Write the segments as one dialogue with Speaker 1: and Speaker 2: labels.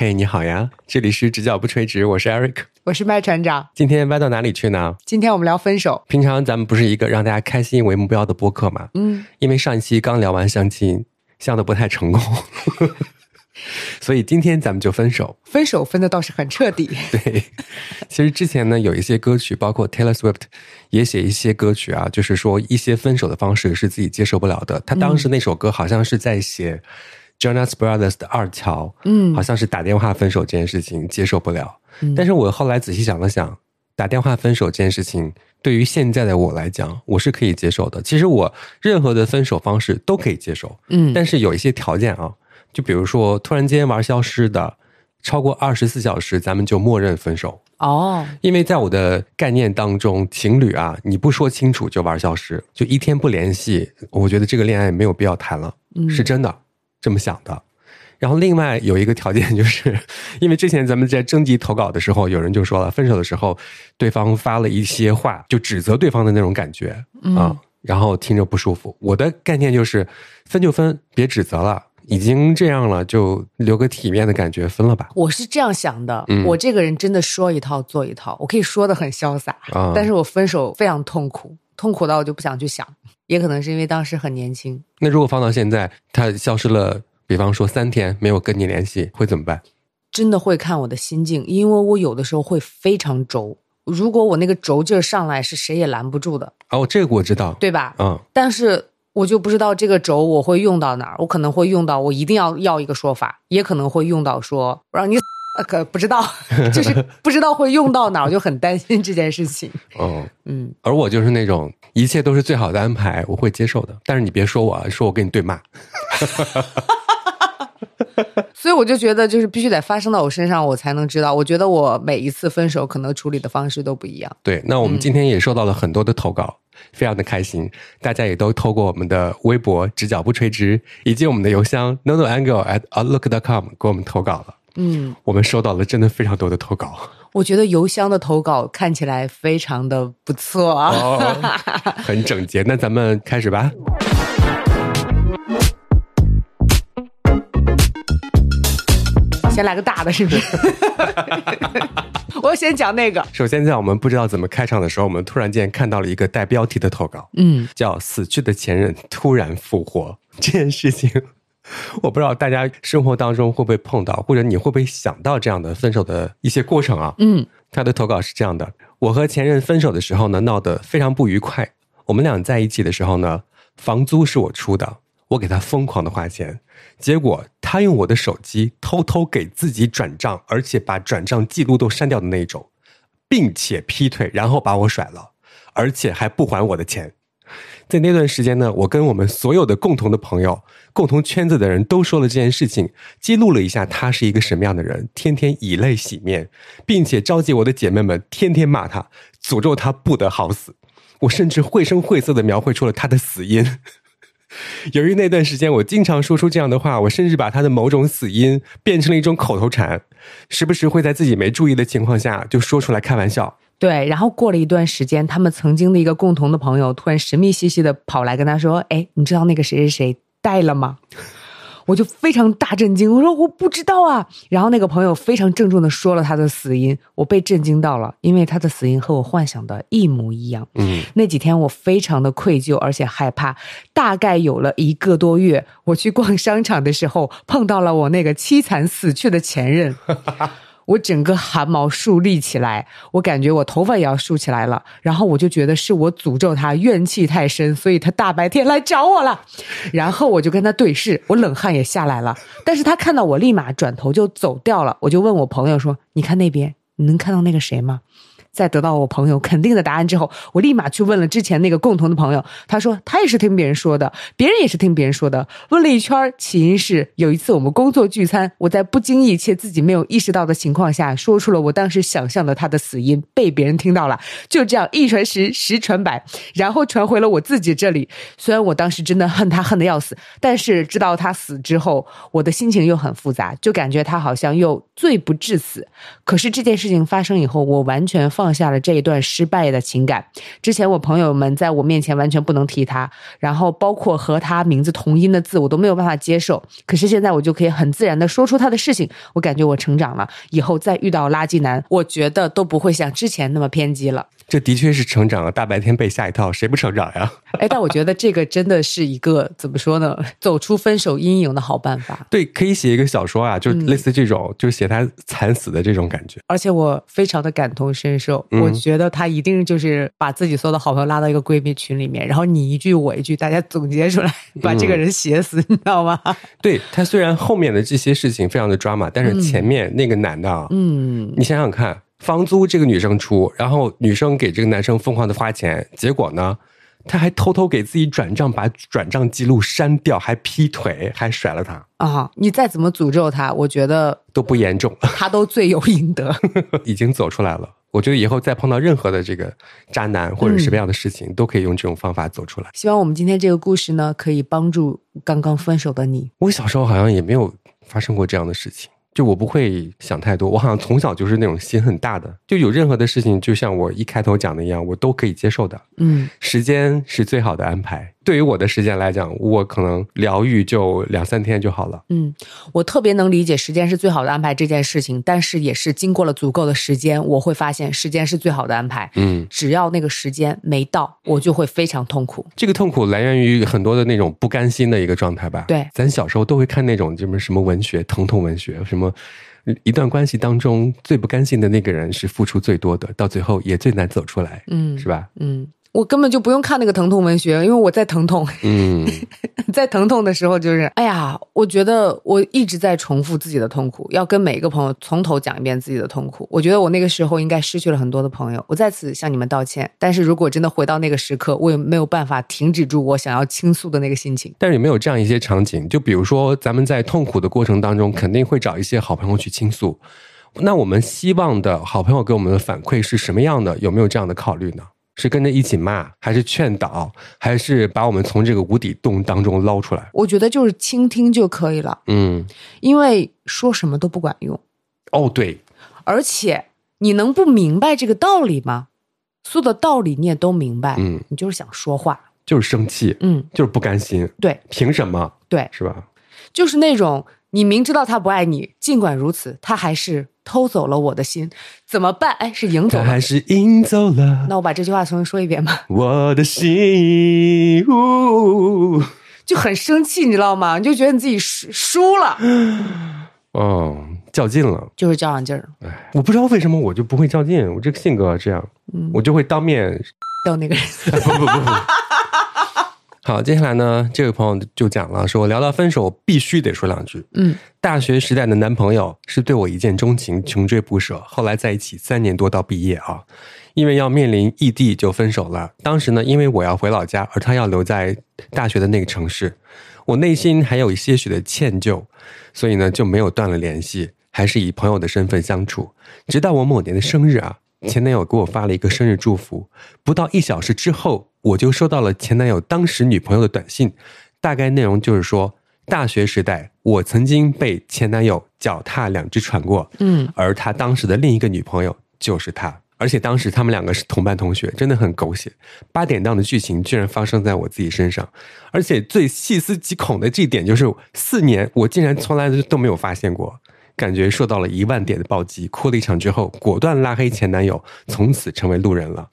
Speaker 1: 嘿，你好呀，这里是直角不垂直，我是 Eric，
Speaker 2: 我是麦船长。
Speaker 1: 今天歪到哪里去呢？
Speaker 2: 今天我们聊分手。
Speaker 1: 平常咱们不是一个让大家开心为目标的播客嘛？
Speaker 2: 嗯，
Speaker 1: 因为上一期刚聊完相亲，相的不太成功，所以今天咱们就分手。
Speaker 2: 分手分的倒是很彻底。
Speaker 1: 对，其实之前呢，有一些歌曲，包括 Taylor Swift 也写一些歌曲啊，就是说一些分手的方式是自己接受不了的。他当时那首歌好像是在写 Jonas Brothers 的二乔，
Speaker 2: 嗯
Speaker 1: 好像是打电话分手这件事情接受不了。
Speaker 2: 嗯
Speaker 1: 但是我后来仔细想了想，打电话分手这件事情，对于现在的我来讲，我是可以接受的。其实我任何的分手方式都可以接受，
Speaker 2: 嗯
Speaker 1: 但是有一些条件啊，就比如说突然间玩消失的，超过二十四小时，咱们就默认分手。
Speaker 2: 哦，
Speaker 1: 因为在我的概念当中，情侣啊，你不说清楚就玩消失，就一天不联系，我觉得这个恋爱没有必要谈了，
Speaker 2: 嗯
Speaker 1: 是真的这么想的。然后另外有一个条件，就是 因为之前咱们在征集投稿的时候，有人就说了，分手的时候对方发了一些话，就指责对方的那种感觉啊，然后听着不舒服。我的概念就是分就分，别指责了，已经这样了，就留个体面的感觉，分了吧。
Speaker 2: 我是这样想的。
Speaker 1: 嗯
Speaker 2: 我这个人真的说一套做一套，我可以说的很潇洒，
Speaker 1: 啊
Speaker 2: 但是我分手非常痛苦，痛苦到我就不想去想。也可能是因为当时很年轻，
Speaker 1: 那如果放到现在，他消失了，比方说三天没有跟你联系，会怎么办？
Speaker 2: 真的会看我的心境，因为我有的时候会非常轴。如果我那个轴劲儿上来，是谁也拦不住的，
Speaker 1: 哦，这个我知道，
Speaker 2: 对吧？
Speaker 1: 嗯，
Speaker 2: 但是我就不知道这个轴我会用到哪儿，我可能会用到我一定要要一个说法，也可能会用到说我让你死，呃可不知道，就是不知道会用到哪儿，我就很担心这件事情。
Speaker 1: 嗯，
Speaker 2: 嗯，
Speaker 1: 而我就是那种一切都是最好的安排，我会接受的。但是你别说我，啊，说我跟你对骂。
Speaker 2: 所以我就觉得就是必须得发生到我身上，我才能知道。我觉得我每一次分手可能处理的方式都不一样。
Speaker 1: 对，那我们今天也收到了很多的投稿，非常的开心，大家也都透过我们的微博“直角不垂直”以及我们的邮箱 no no angle at outlook.com 给我们投稿了。
Speaker 2: 嗯，
Speaker 1: 我们收到了真的非常多的投稿
Speaker 2: 我觉得邮箱的投稿看起来非常的不错啊。
Speaker 1: 哦，很整洁。那咱们开始吧。
Speaker 2: 先来个大的，是不是？我先讲那个。
Speaker 1: 首先，在我们不知道怎么开场的时候，我们突然间看到了一个带标题的投稿，
Speaker 2: 嗯，
Speaker 1: 叫“死去的前任突然复活”这件事情，我不知道大家生活当中会不会碰到，或者你会不会想到这样的分手的一些过程啊？
Speaker 2: 嗯，
Speaker 1: 他的投稿是这样的：我和前任分手的时候呢，闹得非常不愉快。我们俩在一起的时候呢，房租是我出的，我给他疯狂的花钱，结果他用我的手机偷偷给自己转账，而且把转账记录都删掉的那种，并且劈腿，然后把我甩了，而且还不还我的钱。在那段时间呢，我跟我们所有的共同的朋友、共同圈子的人都说了这件事情，记录了一下他是一个什么样的人，天天以泪洗面，并且召集我的姐妹们天天骂他，诅咒他不得好死。我甚至绘声绘色的描绘出了他的死因。由于那段时间我经常说出这样的话，我甚至把他的某种死因变成了一种口头禅，时不时会在自己没注意的情况下就说出来开玩笑。
Speaker 2: 对。然后过了一段时间，他们曾经的一个共同的朋友突然神秘兮兮的跑来跟他说：“哎，你知道那个谁谁谁带了吗？”我就非常大震惊，我说我不知道啊。然后那个朋友非常郑重的说了他的死因，我被震惊到了，因为他的死因和我幻想的一模一样。
Speaker 1: 嗯，
Speaker 2: 那几天我非常的愧疚，而且害怕。大概有了一个多月，我去逛商场的时候，碰到了我那个凄惨死去的前任。我整个汗毛竖立起来，我感觉我头发也要竖起来了。然后我就觉得是我诅咒他怨气太深，所以他大白天来找我了。然后我就跟他对视，我冷汗也下来了。但是他看到我，立马转头就走掉了。我就问我朋友说：“你看那边，你能看到那个谁吗？”在得到我朋友肯定的答案之后，我立马去问了之前那个共同的朋友，他说他也是听别人说的，别人也是听别人说的。问了一圈，起因是有一次我们工作聚餐，我在不经意且自己没有意识到的情况下，说出了我当时想象的他的死因，被别人听到了。就这样一传十，十传百，然后传回了我自己这里。虽然我当时真的恨他恨得要死，但是知道他死之后，我的心情又很复杂，就感觉他好像又罪不至死。可是这件事情发生以后，我完全放放下了这一段失败的情感。之前我朋友们在我面前完全不能提他，然后包括和他名字同音的字我都没有办法接受。可是现在我就可以很自然的说出他的事情，我感觉我成长了。以后再遇到垃圾男，我觉得都不会像之前那么偏激了。
Speaker 1: 这的确是成长了，大白天被吓一跳，谁不成长呀？
Speaker 2: 哎，但我觉得这个真的是一个怎么说呢？走出分手阴影的好办法。
Speaker 1: 对，可以写一个小说啊，就类似这种，就写他惨死的这种感觉。
Speaker 2: 而且我非常的感同身受，我觉得他一定就是把自己所有的好朋友拉到一个闺蜜群里面，然后你一句我一句，大家总结出来，把这个人写死，你知道吗？
Speaker 1: 对他虽然后面的这些事情非常的抓马，但是前面那个男的啊，嗯，你想想看。房租这个女生出，然后女生给这个男生疯狂的花钱，结果呢，他还偷偷给自己转账，把转账记录删掉，还劈腿，还甩了他
Speaker 2: 啊！你再怎么诅咒他，我觉得
Speaker 1: 都不严重，
Speaker 2: 他都罪有应得，
Speaker 1: 已经走出来了。我觉得以后再碰到任何的这个渣男或者什么样的事情，都可以用这种方法走出来。
Speaker 2: 希望我们今天这个故事呢，可以帮助刚刚分手的你。
Speaker 1: 我小时候好像也没有发生过这样的事情。就我不会想太多，我好像从小就是那种心很大的，就有任何的事情，就像我一开头讲的一样，我都可以接受的。嗯，时间是最好的安排。对于我的时间来讲，我可能疗愈就两三天就好了。
Speaker 2: 嗯，我特别能理解时间是最好的安排这件事情，但是也是经过了足够的时间，我会发现时间是最好的安排。嗯，只要那个时间没到，我就会非常痛苦。
Speaker 1: 这个痛苦来源于很多的那种不甘心的一个状态吧？
Speaker 2: 对，
Speaker 1: 咱小时候都会看那种什么什么文学，疼痛文学，什么一段关系当中最不甘心的那个人是付出最多的，到最后也最难走出来。嗯，是吧？
Speaker 2: 嗯。我根本就不用看那个疼痛文学，因为我在疼痛。嗯，在疼痛的时候，就是哎呀，我觉得我一直在重复自己的痛苦，要跟每一个朋友从头讲一遍自己的痛苦。我觉得我那个时候应该失去了很多的朋友，我在此向你们道歉。但是如果真的回到那个时刻，我也没有办法停止住我想要倾诉的那个心情。
Speaker 1: 但是有没有这样一些场景？就比如说，咱们在痛苦的过程当中，肯定会找一些好朋友去倾诉。那我们希望的好朋友给我们的反馈是什么样的？有没有这样的考虑呢？是跟着一起骂，还是劝导，还是把我们从这个无底洞当中捞出来？
Speaker 2: 我觉得就是倾听就可以了。嗯，因为说什么都不管用。
Speaker 1: 哦，对。
Speaker 2: 而且你能不明白这个道理吗？所有的道理你也都明白。嗯，你就是想说话，
Speaker 1: 就是生气，嗯，就是不甘心。
Speaker 2: 对，
Speaker 1: 凭什么？
Speaker 2: 对，
Speaker 1: 是吧？
Speaker 2: 就是那种你明知道他不爱你，尽管如此，他还是。偷走了我的心，怎么办？哎，是赢走了
Speaker 1: 还是赢走了？
Speaker 2: 那我把这句话重新说一遍吧。
Speaker 1: 我的心呜，
Speaker 2: 就很生气，你知道吗？你就觉得你自己输输了。
Speaker 1: 哦，较劲了，
Speaker 2: 就是较上劲儿。
Speaker 1: 哎，我不知道为什么我就不会较劲，我这个性格这样，嗯我就会当面
Speaker 2: 逗那个人。
Speaker 1: 不不不不。好，接下来呢，这位朋友就讲了，说聊到分手，必须得说两句。嗯，大学时代的男朋友是对我一见钟情，穷追不舍，后来在一起三年多到毕业啊，因为要面临异地就分手了。当时呢，因为我要回老家，而他要留在大学的那个城市，我内心还有一些许的歉疚，所以呢就没有断了联系，还是以朋友的身份相处，直到我某年的生日啊。前男友给我发了一个生日祝福，不到一小时之后，我就收到了前男友当时女朋友的短信，大概内容就是说，大学时代我曾经被前男友脚踏两只船过，嗯，而他当时的另一个女朋友就是他，而且当时他们两个是同班同学，真的很狗血，八点档的剧情居然发生在我自己身上，而且最细思极恐的这一点就是，四年我竟然从来都没有发现过。感觉受到了一万点的暴击，哭了一场之后，果断拉黑前男友，从此成为路人了。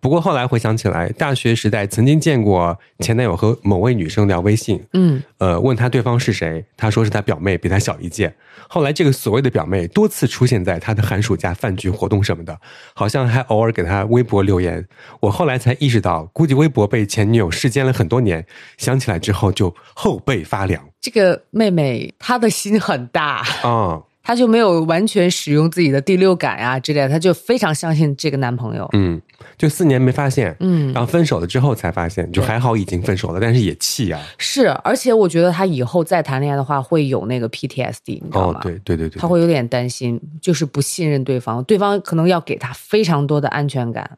Speaker 1: 不过后来回想起来，大学时代曾经见过前男友和某位女生聊微信，嗯，呃，问他对方是谁，他说是他表妹，比他小一届。后来这个所谓的表妹多次出现在他的寒暑假饭局活动什么的，好像还偶尔给他微博留言。我后来才意识到，估计微博被前女友视奸了很多年，想起来之后就后背发凉。
Speaker 2: 这个妹妹她的心很大啊。他就没有完全使用自己的第六感啊之类的，她就非常相信这个男朋友。
Speaker 1: 嗯，就四年没发现，嗯，然后分手了之后才发现，就还好已经分手了，但是也气啊。
Speaker 2: 是，而且我觉得她以后再谈恋爱的话会有那个 PTSD，你知道吗？
Speaker 1: 对对对对，
Speaker 2: 他会有点担心，就是不信任对方，对方可能要给她非常多的安全感，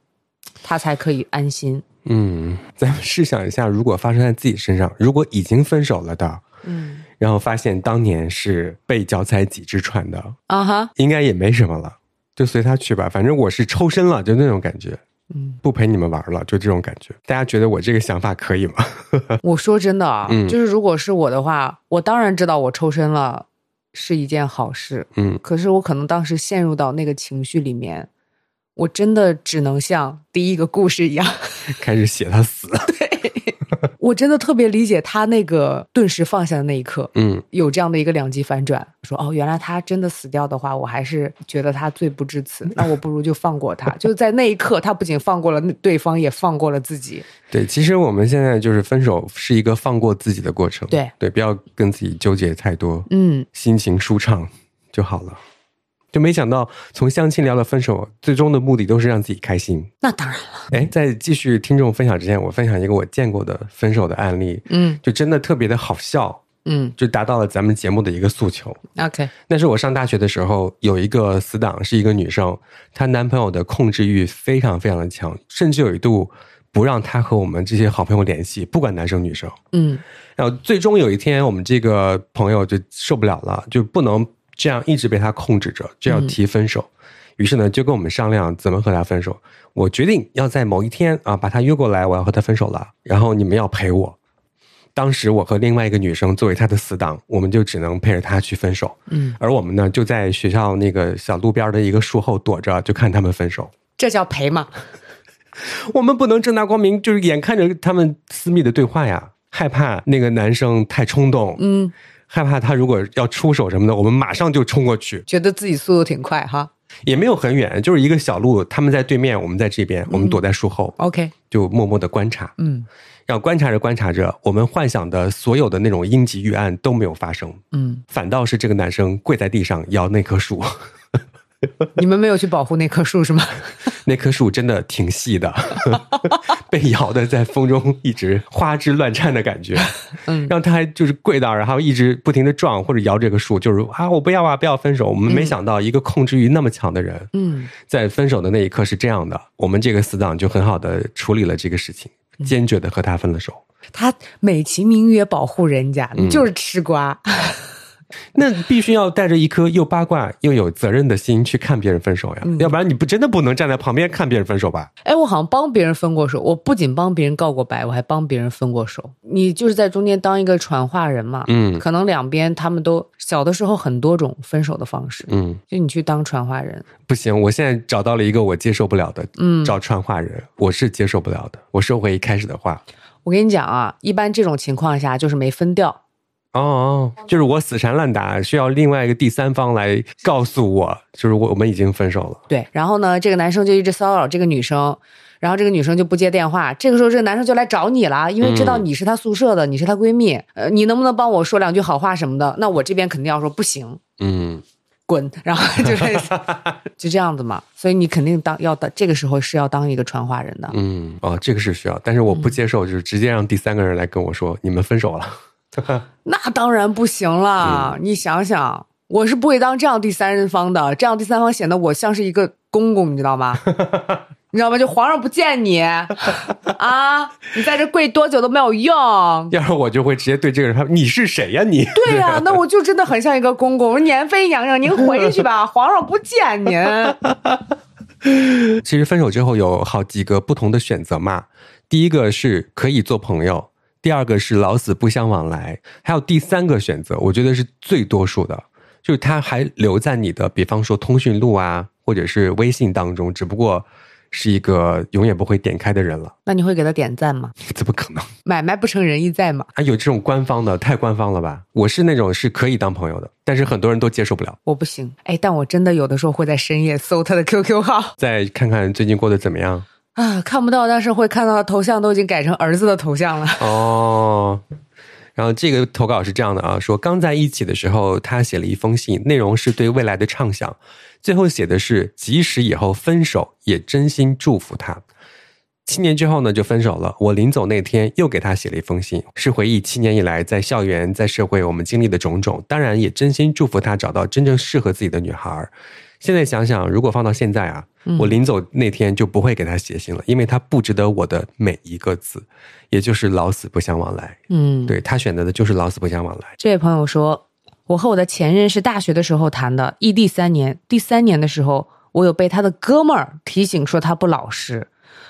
Speaker 2: 她才可以安心。
Speaker 1: 嗯，咱们试想一下，如果发生在自己身上，如果已经分手了的，嗯。然后发现当年是被脚踩几只船的啊哈，应该也没什么了。就随他去吧，反正我是抽身了，就那种感觉。
Speaker 2: 嗯，
Speaker 1: 不陪你们玩了，就这种感觉。大家觉得我这个想法可以吗？
Speaker 2: 我说真的啊，
Speaker 1: 嗯
Speaker 2: 就是如果是我的话，我当然知道我抽身了是一件好事，
Speaker 1: 嗯，
Speaker 2: 可是我可能当时陷入到那个情绪里面，我真的只能像第一个故事一样，
Speaker 1: 开始写他死。
Speaker 2: 我真的特别理解他那个顿时放下的那一刻，
Speaker 1: 嗯
Speaker 2: 有这样的一个两极反转，说哦，原来他真的死掉的话，我还是觉得他罪不至此，那我不如就放过他。就在那一刻，他不仅放过了对方，也放过了自己。
Speaker 1: 对，其实我们现在就是分手是一个放过自己的过程。
Speaker 2: 对
Speaker 1: 对，不要跟自己纠结太多，
Speaker 2: 嗯，
Speaker 1: 心情舒畅就好了。就没想到从相亲聊到分手，最终的目的都是让自己开心。
Speaker 2: 那当然了，
Speaker 1: 哎，在继续听众分享之前，我分享一个我见过的分手的案例，
Speaker 2: 嗯
Speaker 1: 就真的特别的好笑，
Speaker 2: 嗯
Speaker 1: 就达到了咱们节目的一个诉求。
Speaker 2: ，OK，
Speaker 1: 那是我上大学的时候，有一个死党是一个女生，她男朋友的控制欲非常非常的强，甚至有一度不让她和我们这些好朋友联系，不管男生女生。
Speaker 2: 嗯
Speaker 1: 然后最终有一天，我们这个朋友就受不了了，就不能这样一直被他控制着，就要提分手。于是呢，就跟我们商量怎么和他分手。我决定要在某一天啊，把他约过来，我要和他分手了。然后你们要陪我。当时我和另外一个女生作为他的死党，我们就只能陪着他去分手。
Speaker 2: 嗯，
Speaker 1: 而我们呢，就在学校那个小路边的一个树后躲着，就看他们分手。
Speaker 2: 这叫陪吗？
Speaker 1: 我们不能正大光明，就是眼看着他们私密的对话呀，害怕那个男生太冲动，
Speaker 2: 嗯，
Speaker 1: 害怕他如果要出手什么的，我们马上就冲过去，
Speaker 2: 觉得自己速度挺快哈。
Speaker 1: 也没有很远，就是一个小路，他们在对面，我们在这边，我们躲在树后
Speaker 2: ，OK，
Speaker 1: 就默默的观察，
Speaker 2: 嗯。
Speaker 1: 然后观察着观察着，我们幻想的所有的那种应急预案都没有发生，
Speaker 2: 嗯，
Speaker 1: 反倒是这个男生跪在地上摇那棵树，
Speaker 2: 你们没有去保护那棵树是吗？
Speaker 1: 那棵树真的挺细的，被摇的在风中一直花枝乱颤的感觉。
Speaker 2: 嗯
Speaker 1: 让他还就是跪到，然后一直不停的撞或者摇这个树，就是啊，我不要啊，不要分手。我们没想到一个控制欲那么强的人，
Speaker 2: 嗯
Speaker 1: 在分手的那一刻是这样的。我们这个死党就很好的处理了这个事情，坚决的和他分了手。
Speaker 2: 他美其名曰保护人家，你就是吃瓜。
Speaker 1: 那必须要带着一颗又八卦又有责任的心去看别人分手呀，要不然你不真的不能站在旁边看别人分手吧？
Speaker 2: 哎，我好像帮别人分过手，我不仅帮别人告过白，我还帮别人分过手。你就是在中间当一个传话人嘛，
Speaker 1: 嗯
Speaker 2: 可能两边他们都小的时候很多种分手的方式，
Speaker 1: 嗯，
Speaker 2: 就你去当传话人，
Speaker 1: 不行，我现在找到了一个我接受不了的，
Speaker 2: 嗯
Speaker 1: 找传话人，我是接受不了的。我收回一开始的话。
Speaker 2: 我跟你讲啊，一般这种情况下就是没分掉，
Speaker 1: 哦哦，就是我死缠烂打，需要另外一个第三方来告诉我，就是我我们已经分手了。
Speaker 2: 对，然后呢，这个男生就一直骚扰这个女生，然后这个女生就不接电话，这个时候这个男生就来找你了，因为知道
Speaker 1: 嗯
Speaker 2: 你是他宿舍的，你是他闺蜜，呃，你能不能帮我说两句好话什么的？那我这边肯定要说不行，
Speaker 1: 嗯，
Speaker 2: 滚，然后就是就这样子嘛，所以你肯定当要当这个时候是要当一个传话人的，
Speaker 1: 嗯，哦，这个是需要，但是我不接受，就是直接让第三个人来跟我说你们分手了。
Speaker 2: 那当然不行了，你想想。我是不会当这样第三人方的，这样第三方显得我像是一个公公，你知道吗？你知道吗？就皇上不见你 啊，你在这跪多久都没有用。
Speaker 1: 要是我就会直接对这个人说你是谁呀、你？
Speaker 2: 对呀、那我就真的很像一个公公。我说年妃娘娘，您回去吧，皇上不见您。
Speaker 1: 其实分手之后有好几个不同的选择嘛，第一个是可以做朋友，第二个是老死不相往来，还有第三个选择，我觉得是最多数的，就是他还留在你的，比方说通讯录啊，或者是微信当中，只不过是一个永远不会点开的人了，
Speaker 2: 那你会给他点赞吗？
Speaker 1: 怎么可能？
Speaker 2: 买卖不成仁义在嘛。
Speaker 1: 啊，有这种官方的，太官方了吧？我是那种是可以当朋友的，但是很多人都接受不了。
Speaker 2: 我不行，哎，但我真的有的时候会在深夜搜他的 QQ 号
Speaker 1: 再看看最近过得怎么样。
Speaker 2: 啊，看不到，但是会看到头像都已经改成儿子的头像了。
Speaker 1: 哦，然后这个投稿是这样的啊，说刚在一起的时候，他写了一封信，内容是对未来的畅想，最后写的是即使以后分手，也真心祝福他。七年之后呢，就分手了。我临走那天又给他写了一封信，是回忆七年以来在校园、在社会我们经历的种种，当然也真心祝福他找到真正适合自己的女孩。现在想想，如果放到现在啊，我临走那天就不会给他写信了，因为他不值得我的每一个字，也就是老死不相往来。
Speaker 2: 嗯，
Speaker 1: 对他选择的就是老死不相往来。
Speaker 2: 这位朋友说，我和我的前任是大学的时候谈的，异地三年，第三年的时候，我有被他的哥们儿提醒说他不老实。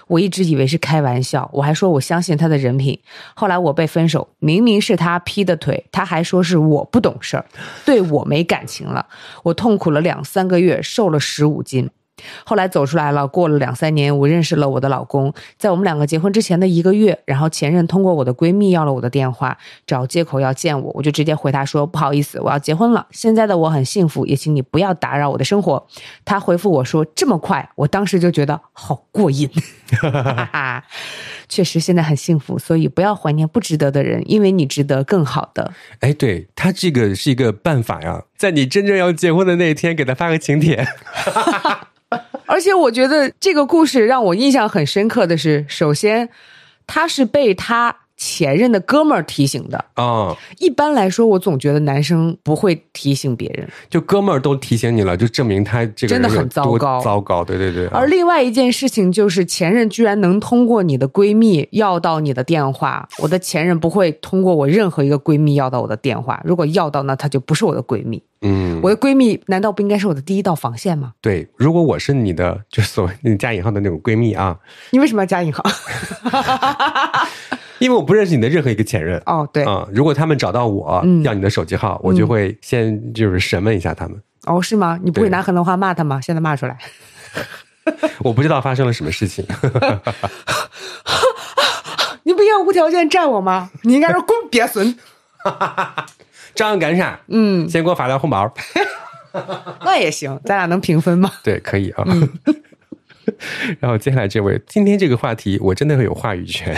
Speaker 2: 我一直以为是开玩笑，我还说我相信他的人品。后来我被分手，明明是他劈的腿，他还说是我不懂事儿，对我没感情了。我痛苦了两三个月，瘦了十五斤。后来走出来了，过了两三年，我认识了我的老公。在我们两个结婚之前的一个月，然后前任通过我的闺蜜要了我的电话，找借口要见我，我就直接回他说不好意思，我要结婚了。现在的我很幸福，也请你不要打扰我的生活。他回复我说这么快，我当时就觉得好过瘾。确实现在很幸福，所以不要怀念不值得的人，因为你值得更好的。
Speaker 1: 哎，对他这个是一个办法呀，在你真正要结婚的那一天，给他发个请帖。
Speaker 2: 而且我觉得这个故事让我印象很深刻的是，首先他是被他。前任的哥们儿提醒的
Speaker 1: 啊，
Speaker 2: 一般来说，我总觉得男生不会提醒别人，
Speaker 1: 就哥们儿都提醒你了，就证明他这个
Speaker 2: 真的很糟糕，
Speaker 1: 糟糕，对对对。
Speaker 2: 而另外一件事情就是，前任居然能通过你的闺蜜要到你的电话，我的前任不会通过我任何一个闺蜜要到我的电话，如果要到，那她就不是我的闺蜜。
Speaker 1: 嗯，
Speaker 2: 我的闺蜜难道不应该是我的第一道防线吗？
Speaker 1: 对，如果我是你的，就所谓你加引号的那种闺蜜啊，
Speaker 2: 你为什么要加引号？
Speaker 1: 因为我不认识你的任何一个前任
Speaker 2: 哦，对
Speaker 1: 啊，如果他们找到我要你的手机号，我就会先就是审问一下他们。
Speaker 2: 哦，是吗？你不会拿河南话骂他吗？现在骂出来。
Speaker 1: 我不知道发生了什么事情。
Speaker 2: 你不应该无条件站我吗？你应该说滚鳖孙。
Speaker 1: 照样干啥？
Speaker 2: 嗯，
Speaker 1: 先给我发点红包。
Speaker 2: 那也行，咱俩能平分吗？
Speaker 1: 对，可以啊。然后接下来这位，今天这个话题我真的会有话语权。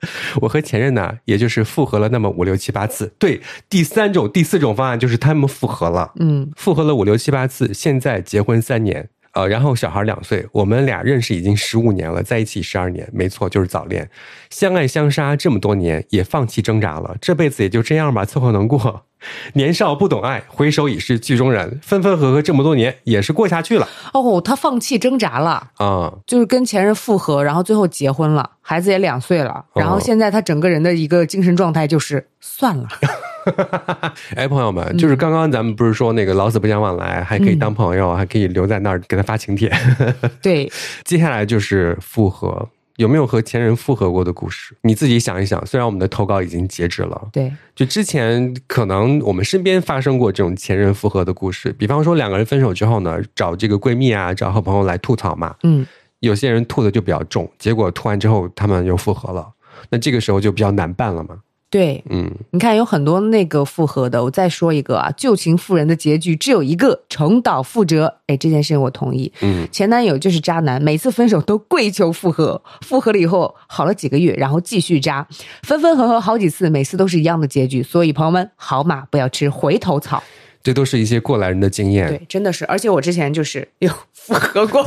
Speaker 1: 我和前任呢，也就是复合了那么五六七八次。对，第三种、第四种方案就是他们复合了。
Speaker 2: 嗯，
Speaker 1: 复合了五六七八次，现在结婚三年，呃，然后小孩两岁，我们俩认识已经十五年了，在一起十二年，没错，就是早恋，相爱相杀这么多年，也放弃挣扎了，这辈子也就这样吧，凑合能过。年少不懂爱，回首已是剧中人。分分合合这么多年，也是过下去了。
Speaker 2: 哦，他放弃挣扎了
Speaker 1: 啊，
Speaker 2: 就是跟前任复合，然后最后结婚了，孩子也两岁了。然后现在他整个人的一个精神状态就是算了。
Speaker 1: 哎，朋友们，就是刚刚咱们不是说那个老死不相往来，还可以当朋友，还可以留在那儿给他发请帖。
Speaker 2: 对，
Speaker 1: 接下来就是复合。有没有和前任复合过的故事？你自己想一想。虽然我们的投稿已经截止了，
Speaker 2: 对，
Speaker 1: 就之前可能我们身边发生过这种前任复合的故事。比方说两个人分手之后呢，找这个闺蜜啊，找好朋友来吐槽嘛。
Speaker 2: 嗯，
Speaker 1: 有些人吐的就比较重，结果吐完之后他们又复合了，那这个时候就比较难办了嘛。
Speaker 2: 对，
Speaker 1: 嗯，
Speaker 2: 你看有很多那个复合的，我再说一个啊，旧情复燃的结局只有一个，重蹈覆辙。哎，这件事情我同意。
Speaker 1: 嗯，
Speaker 2: 前男友就是渣男，每次分手都跪求复合，复合了以后好了几个月，然后继续渣，分分合合好几次，每次都是一样的结局。所以朋友们，好马不要吃回头草。
Speaker 1: 这都是一些过来人的经验。
Speaker 2: 对，真的是，而且我之前就是有复合过，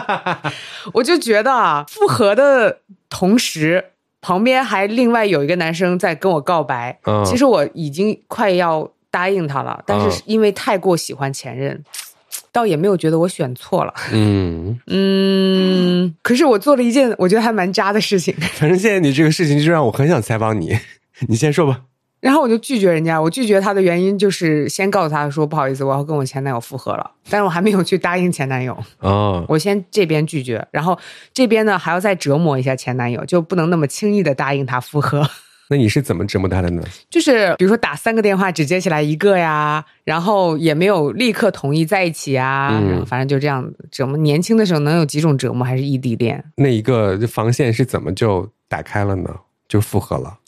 Speaker 2: 我就觉得啊，复合的同时。旁边还另外有一个男生在跟我告白，其实我已经快要答应他了，但是因为太过喜欢前任，倒也没有觉得我选错了。
Speaker 1: 嗯
Speaker 2: 嗯，可是我做了一件我觉得还蛮渣的事情。
Speaker 1: 反正现在你这个事情就让我很想采访你，你先说吧。
Speaker 2: 然后我就拒绝人家，我拒绝他的原因就是先告诉他说不好意思，我要跟我前男友复合了，但是我还没有去答应前男友。
Speaker 1: 哦，
Speaker 2: 我先这边拒绝，然后这边呢还要再折磨一下前男友，就不能那么轻易的答应他复合。
Speaker 1: 那你是怎么折磨他的呢？
Speaker 2: 就是比如说打三个电话只接起来一个呀，然后也没有立刻同意在一起啊，
Speaker 1: 嗯，
Speaker 2: 反正就这样折磨。年轻的时候能有几种折磨？还是异地恋？
Speaker 1: 那一个防线是怎么就打开了呢？就复合了。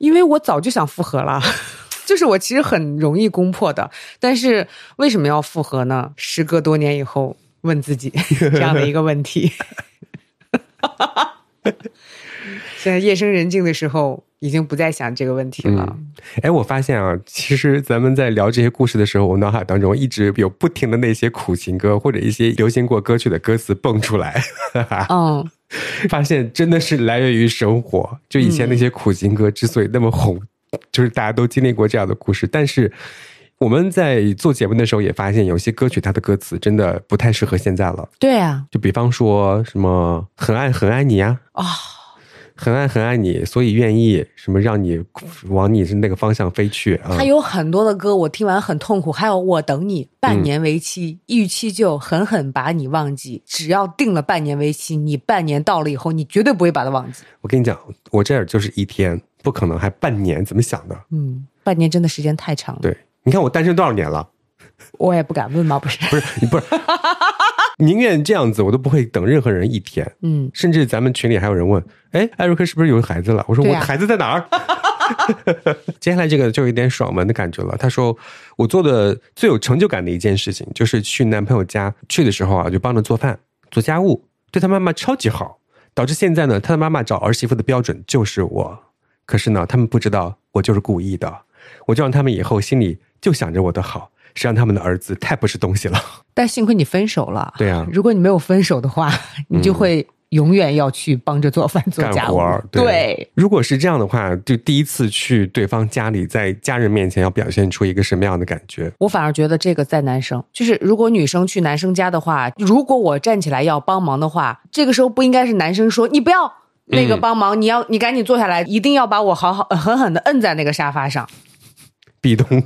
Speaker 2: 因为我早就想复合了，就是我其实很容易攻破的，但是为什么要复合呢？时隔多年以后，问自己 这样的一个问题。现 在夜深人静的时候，已经不再想这个问题了。
Speaker 1: 哎，我发现啊，其实咱们在聊这些故事的时候，我脑海当中一直有不停的那些苦情歌或者一些流行过歌曲的歌词蹦出来。
Speaker 2: 嗯。
Speaker 1: 发现真的是来源于生活。就以前那些苦情歌之所以那么红，就是大家都经历过这样的故事。但是我们在做节目的时候也发现，有些歌曲它的歌词真的不太适合现在了。
Speaker 2: 对啊，
Speaker 1: 就比方说什么“很爱很爱你”啊，
Speaker 2: 啊，
Speaker 1: 很爱很爱你，所以愿意什么让你往你是那个方向飞去啊。
Speaker 2: 他有很多的歌，我听完很痛苦。还有我等你半年为期，逾期就狠狠把你忘记。只要定了半年为期，你半年到了以后，你绝对不会把它忘记。
Speaker 1: 我跟你讲，我这儿就是一天，不可能还半年，怎么想的？
Speaker 2: 嗯，半年真的时间太长了。
Speaker 1: 对，你看我单身多少年了？
Speaker 2: 我也不敢问吗？不是，
Speaker 1: 不是你不是，宁愿这样子，我都不会等任何人一天。
Speaker 2: 嗯，
Speaker 1: 甚至咱们群里还有人问：“哎，艾瑞克是不是有孩子了？”我说：“
Speaker 2: 对啊
Speaker 1: 我孩子在哪儿？” 接下来这个就有点爽文的感觉了。他说：“我做的最有成就感的一件事情，就是去男朋友家去的时候啊，就帮着做饭、做家务，对他妈妈超级好，导致现在呢，他的妈妈找儿媳妇的标准就是我。可是呢，他们不知道我就是故意的，我就让他们以后心里就想着我的好，谁让他们的儿子太不是东西了。
Speaker 2: 但幸亏你分手了。
Speaker 1: 对啊
Speaker 2: 如果你没有分手的话，你就会永远要去帮着做饭、做家务。对，
Speaker 1: 如果是这样的话，就第一次去对方家里，在家人面前要表现出一个什么样的感觉？
Speaker 2: 我反而觉得这个在男生，就是如果女生去男生家的话，如果我站起来要帮忙的话，这个时候不应该是男生说你不要那个帮忙，你要你赶紧坐下来，一定要把我好好狠狠的摁在那个沙发上
Speaker 1: 壁咚，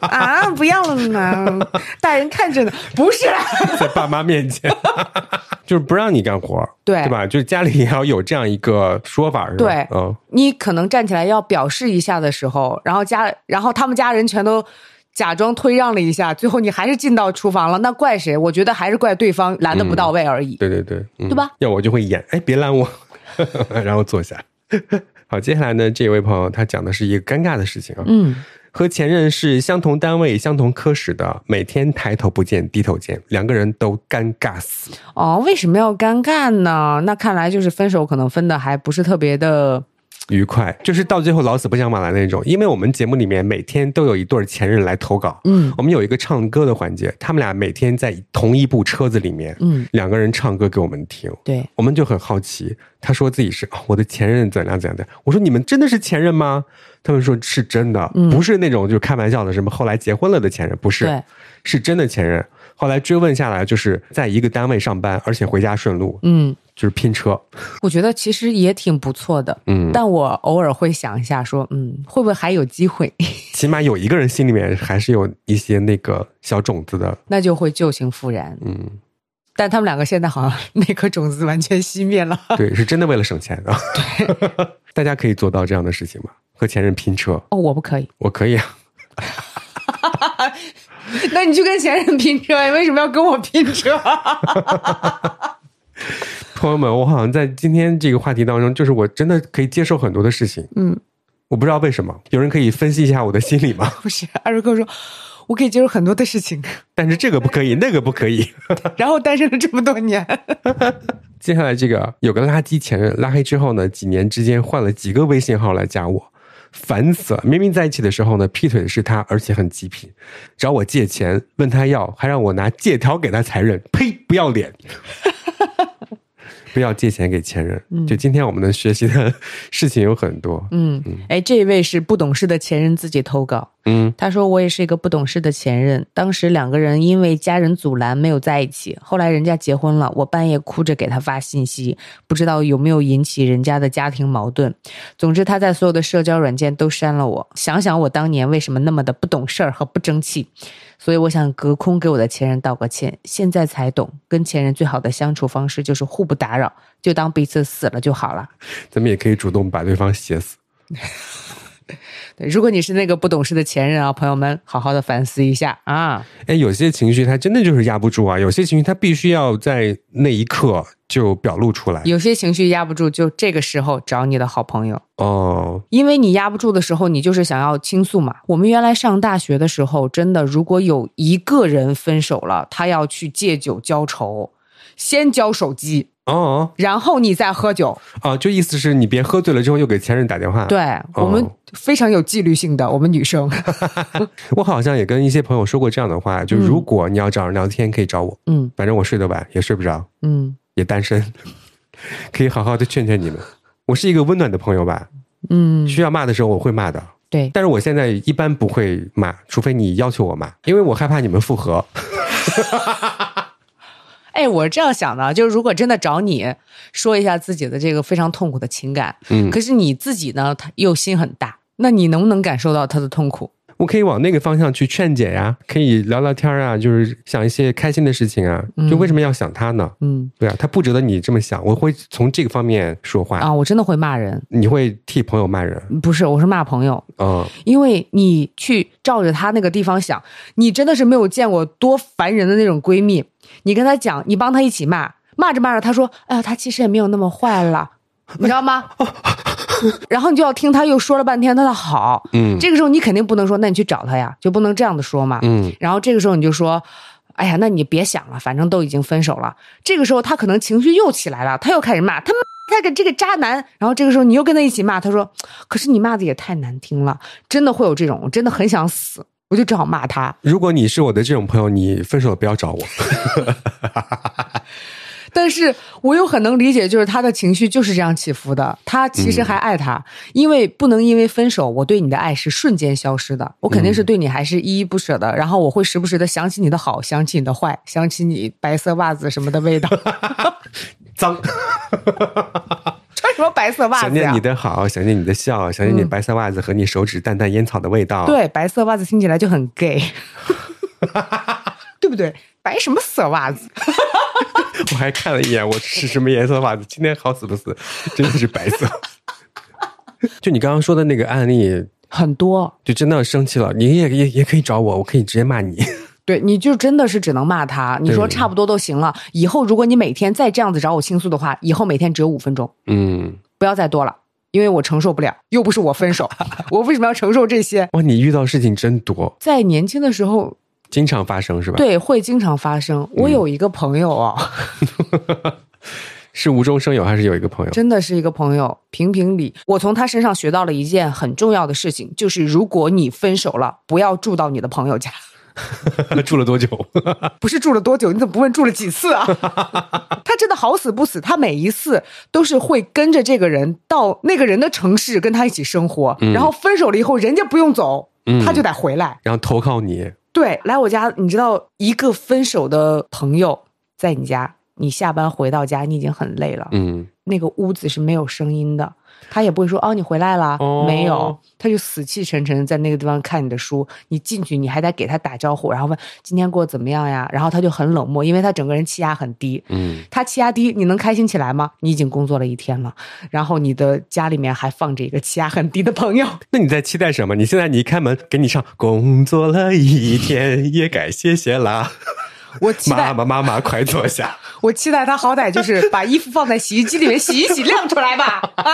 Speaker 2: 啊！不要了嘛，大人看着呢，不是，
Speaker 1: 在爸妈面前，就是不让你干活，
Speaker 2: 对
Speaker 1: 对吧？就是家里也要有这样一个说法，是吧？
Speaker 2: 对
Speaker 1: 嗯，
Speaker 2: 你可能站起来要表示一下的时候，然后家然后他们家人全都。假装推让了一下，最后你还是进到厨房了，那怪谁？我觉得还是怪对方拦的不到位而已。
Speaker 1: 对对对，嗯
Speaker 2: 对吧？
Speaker 1: 要我就会演，哎，别拦我，然后坐下。好，接下来呢，这位朋友他讲的是一个尴尬的事情啊，
Speaker 2: 嗯，
Speaker 1: 和前任是相同单位、相同科室的，每天抬头不见低头见，两个人都尴尬死。
Speaker 2: 哦，为什么要尴尬呢？那看来就是分手可能分的还不是特别的。
Speaker 1: 愉快，就是到最后老死不相往来那种。因为我们节目里面每天都有一对前任来投稿，
Speaker 2: 嗯
Speaker 1: 我们有一个唱歌的环节，他们俩每天在同一部车子里面，
Speaker 2: 嗯，
Speaker 1: 两个人唱歌给我们听，
Speaker 2: 对，
Speaker 1: 我们就很好奇。他说自己是、哦我的前任怎样怎样的，我说你们真的是前任吗？他们说是真的，
Speaker 2: 嗯
Speaker 1: 不是那种就开玩笑的，什么后来结婚了的前任，不是，是真的前任。后来追问下来，就是在一个单位上班，而且回家顺路，
Speaker 2: 嗯，
Speaker 1: 就是拼车。
Speaker 2: 我觉得其实也挺不错的。
Speaker 1: 嗯，
Speaker 2: 但我偶尔会想一下说，嗯，会不会还有机会？
Speaker 1: 起码有一个人心里面还是有一些那个小种子的。
Speaker 2: 那就会旧情复燃。
Speaker 1: 嗯，
Speaker 2: 但他们两个现在好像那颗种子完全熄灭了。
Speaker 1: 对，是真的为了省钱啊。对，大家可以做到这样的事情吗？和前任拼车，
Speaker 2: 哦，我不可以。
Speaker 1: 我可以啊。
Speaker 2: 那你去跟前任拼车，为什么要跟我拼车？
Speaker 1: 朋友们，我好像在今天这个话题当中，就是我真的可以接受很多的事情。
Speaker 2: 嗯，
Speaker 1: 我不知道为什么，有人可以分析一下我的心理吗？
Speaker 2: 不是，艾瑞克说，我可以接受很多的事情，
Speaker 1: 但是这个不可以，那个不可以。
Speaker 2: 然后单身了这么多年。
Speaker 1: 接下来这个有个垃圾前任，拉黑之后呢，几年之间换了几个微信号来加我，烦死了！明明在一起的时候呢，劈腿的是他，而且很极品，找我借钱，问他要，还让我拿借条给他才认，呸！不要脸！不要借钱给前任。就今天我们能学习的事情有很多。
Speaker 2: 嗯，哎，这一位是不懂事的前任自己投稿。
Speaker 1: 嗯
Speaker 2: 他说：“我也是一个不懂事的前任，当时两个人因为家人阻拦没有在一起，后来人家结婚了，我半夜哭着给他发信息，不知道有没有引起人家的家庭矛盾。总之，他在所有的社交软件都删了我。想想我当年为什么那么的不懂事儿和不争气，所以我想隔空给我的前任道个歉。现在才懂，跟前任最好的相处方式就是互不打扰，就当彼此死了就好了。
Speaker 1: 咱们也可以主动把对方写死。
Speaker 2: 对，如果你是那个不懂事的前任啊，朋友们，好好的反思一下啊。”
Speaker 1: 哎，有些情绪他真的就是压不住啊，有些情绪他必须要在那一刻就表露出来。
Speaker 2: 有些情绪压不住，就这个时候找你的好朋友，
Speaker 1: 哦，
Speaker 2: 因为你压不住的时候，你就是想要倾诉嘛。我们原来上大学的时候，真的，如果有一个人分手了，他要去借酒浇愁，先交手机，
Speaker 1: 哦
Speaker 2: 然后你再喝酒。
Speaker 1: 哦，就意思是你别喝醉了之后又给前任打电话。，
Speaker 2: 对、我们非常有纪律性的，我们女生，
Speaker 1: 我好像也跟一些朋友说过这样的话，就如果你要找人聊天，可以找我，
Speaker 2: 嗯。
Speaker 1: 反正我睡得晚，也睡不着，
Speaker 2: 嗯。
Speaker 1: 也单身，可以好好的劝劝你们。我是一个温暖的朋友吧，
Speaker 2: 嗯，
Speaker 1: 需要骂的时候我会骂的，
Speaker 2: 对，
Speaker 1: 但是我现在一般不会骂，除非你要求我骂，因为我害怕你们复合。
Speaker 2: 哎，我是这样想的，就是如果真的找你说一下自己的这个非常痛苦的情感，
Speaker 1: 嗯，
Speaker 2: 可是你自己呢，他又心很大，那你能不能感受到他的痛苦？
Speaker 1: 我可以往那个方向去劝解呀，可以聊聊天啊，就是想一些开心的事情啊。就为什么要想他呢？
Speaker 2: 嗯
Speaker 1: 对啊，他不值得你这么想。我会从这个方面说话。
Speaker 2: 啊，我真的会骂人，
Speaker 1: 你会替朋友骂人？
Speaker 2: 不是，我是骂朋友，
Speaker 1: 嗯，
Speaker 2: 因为你去照着他那个地方想，你真的是没有见过多烦人的那种闺蜜。你跟他讲，你帮他一起骂，骂着骂着，他说：“哎呀，他其实也没有那么坏了。”你知道吗？然后你就要听他又说了半天他的好，
Speaker 1: 嗯
Speaker 2: 这个时候你肯定不能说，那你去找他呀，就不能这样的说嘛。
Speaker 1: 嗯，
Speaker 2: 然后这个时候你就说，哎呀，那你别想了，反正都已经分手了。这个时候他可能情绪又起来了，他又开始骂他妈他个这个渣男。然后这个时候你又跟他一起骂，他说，可是你骂的也太难听了，真的会有这种，我真的很想死，我就只好骂他。
Speaker 1: 如果你是我的这种朋友，你分手了不要找我。
Speaker 2: 但是我又很能理解，就是他的情绪就是这样起伏的。他其实还爱他，因为不能因为分手，我对你的爱是瞬间消失的。我肯定是对你还是依依不舍的。然后我会时不时的想起你的好，想起你的坏，想起你白色袜子什么的味道。
Speaker 1: 脏，
Speaker 2: 穿什么白色袜子呀
Speaker 1: 想念你？的好，想念你的笑，想念你白色袜子和你手指淡淡烟草的味道。，
Speaker 2: 对，白色袜子听起来就很 gay，对不对？白什么色袜子？
Speaker 1: 我还看了一眼，我是什么颜色的袜子？今天好死不死，真的是白色。就你刚刚说的那个案例，
Speaker 2: 很多，
Speaker 1: 就真的生气了，你也也也可以找我，我可以直接骂你。
Speaker 2: 对，你就真的是只能骂他。你说差不多都行了。以后如果你每天再这样子找我倾诉的话，以后每天只有五分钟，
Speaker 1: 嗯，
Speaker 2: 不要再多了，因为我承受不了。又不是我分手，我为什么要承受这些？
Speaker 1: 哇，你遇到事情真多，
Speaker 2: 在年轻的时候，
Speaker 1: 经常发生是吧？，
Speaker 2: 对，会经常发生。我有一个朋友哦，
Speaker 1: 是无中生有还是有一个朋友？
Speaker 2: 真的是一个朋友，评评理。我从他身上学到了一件很重要的事情，就是如果你分手了，不要住到你的朋友家。
Speaker 1: 住了多久？
Speaker 2: 不是住了多久？你怎么不问住了几次啊？他真的好死不死，他每一次都是会跟着这个人到那个人的城市跟他一起生活，然后分手了以后，人家不用走，他就得回来。
Speaker 1: 然后投靠你，
Speaker 2: 对，来我家，你知道，一个分手的朋友在你家，你下班回到家，你已经很累了，
Speaker 1: 嗯，
Speaker 2: 那个屋子是没有声音的，他也不会说哦你回来了，
Speaker 1: 哦
Speaker 2: 没有，他就死气沉沉在那个地方看你的书。你进去，你还得给他打招呼，然后问今天过得怎么样呀？然后他就很冷漠，因为他整个人气压很低。
Speaker 1: 嗯，
Speaker 2: 他气压低，你能开心起来吗？你已经工作了一天了，然后你的家里面还放着一个气压很低的朋友，
Speaker 1: 那你在期待什么？你现在你一开门，给你上工作了一天，也该歇歇啦。
Speaker 2: 我期待
Speaker 1: 妈妈妈妈快坐下。
Speaker 2: 我期待他好歹就是把衣服放在洗衣机里面洗一洗，晾出来吧。啊，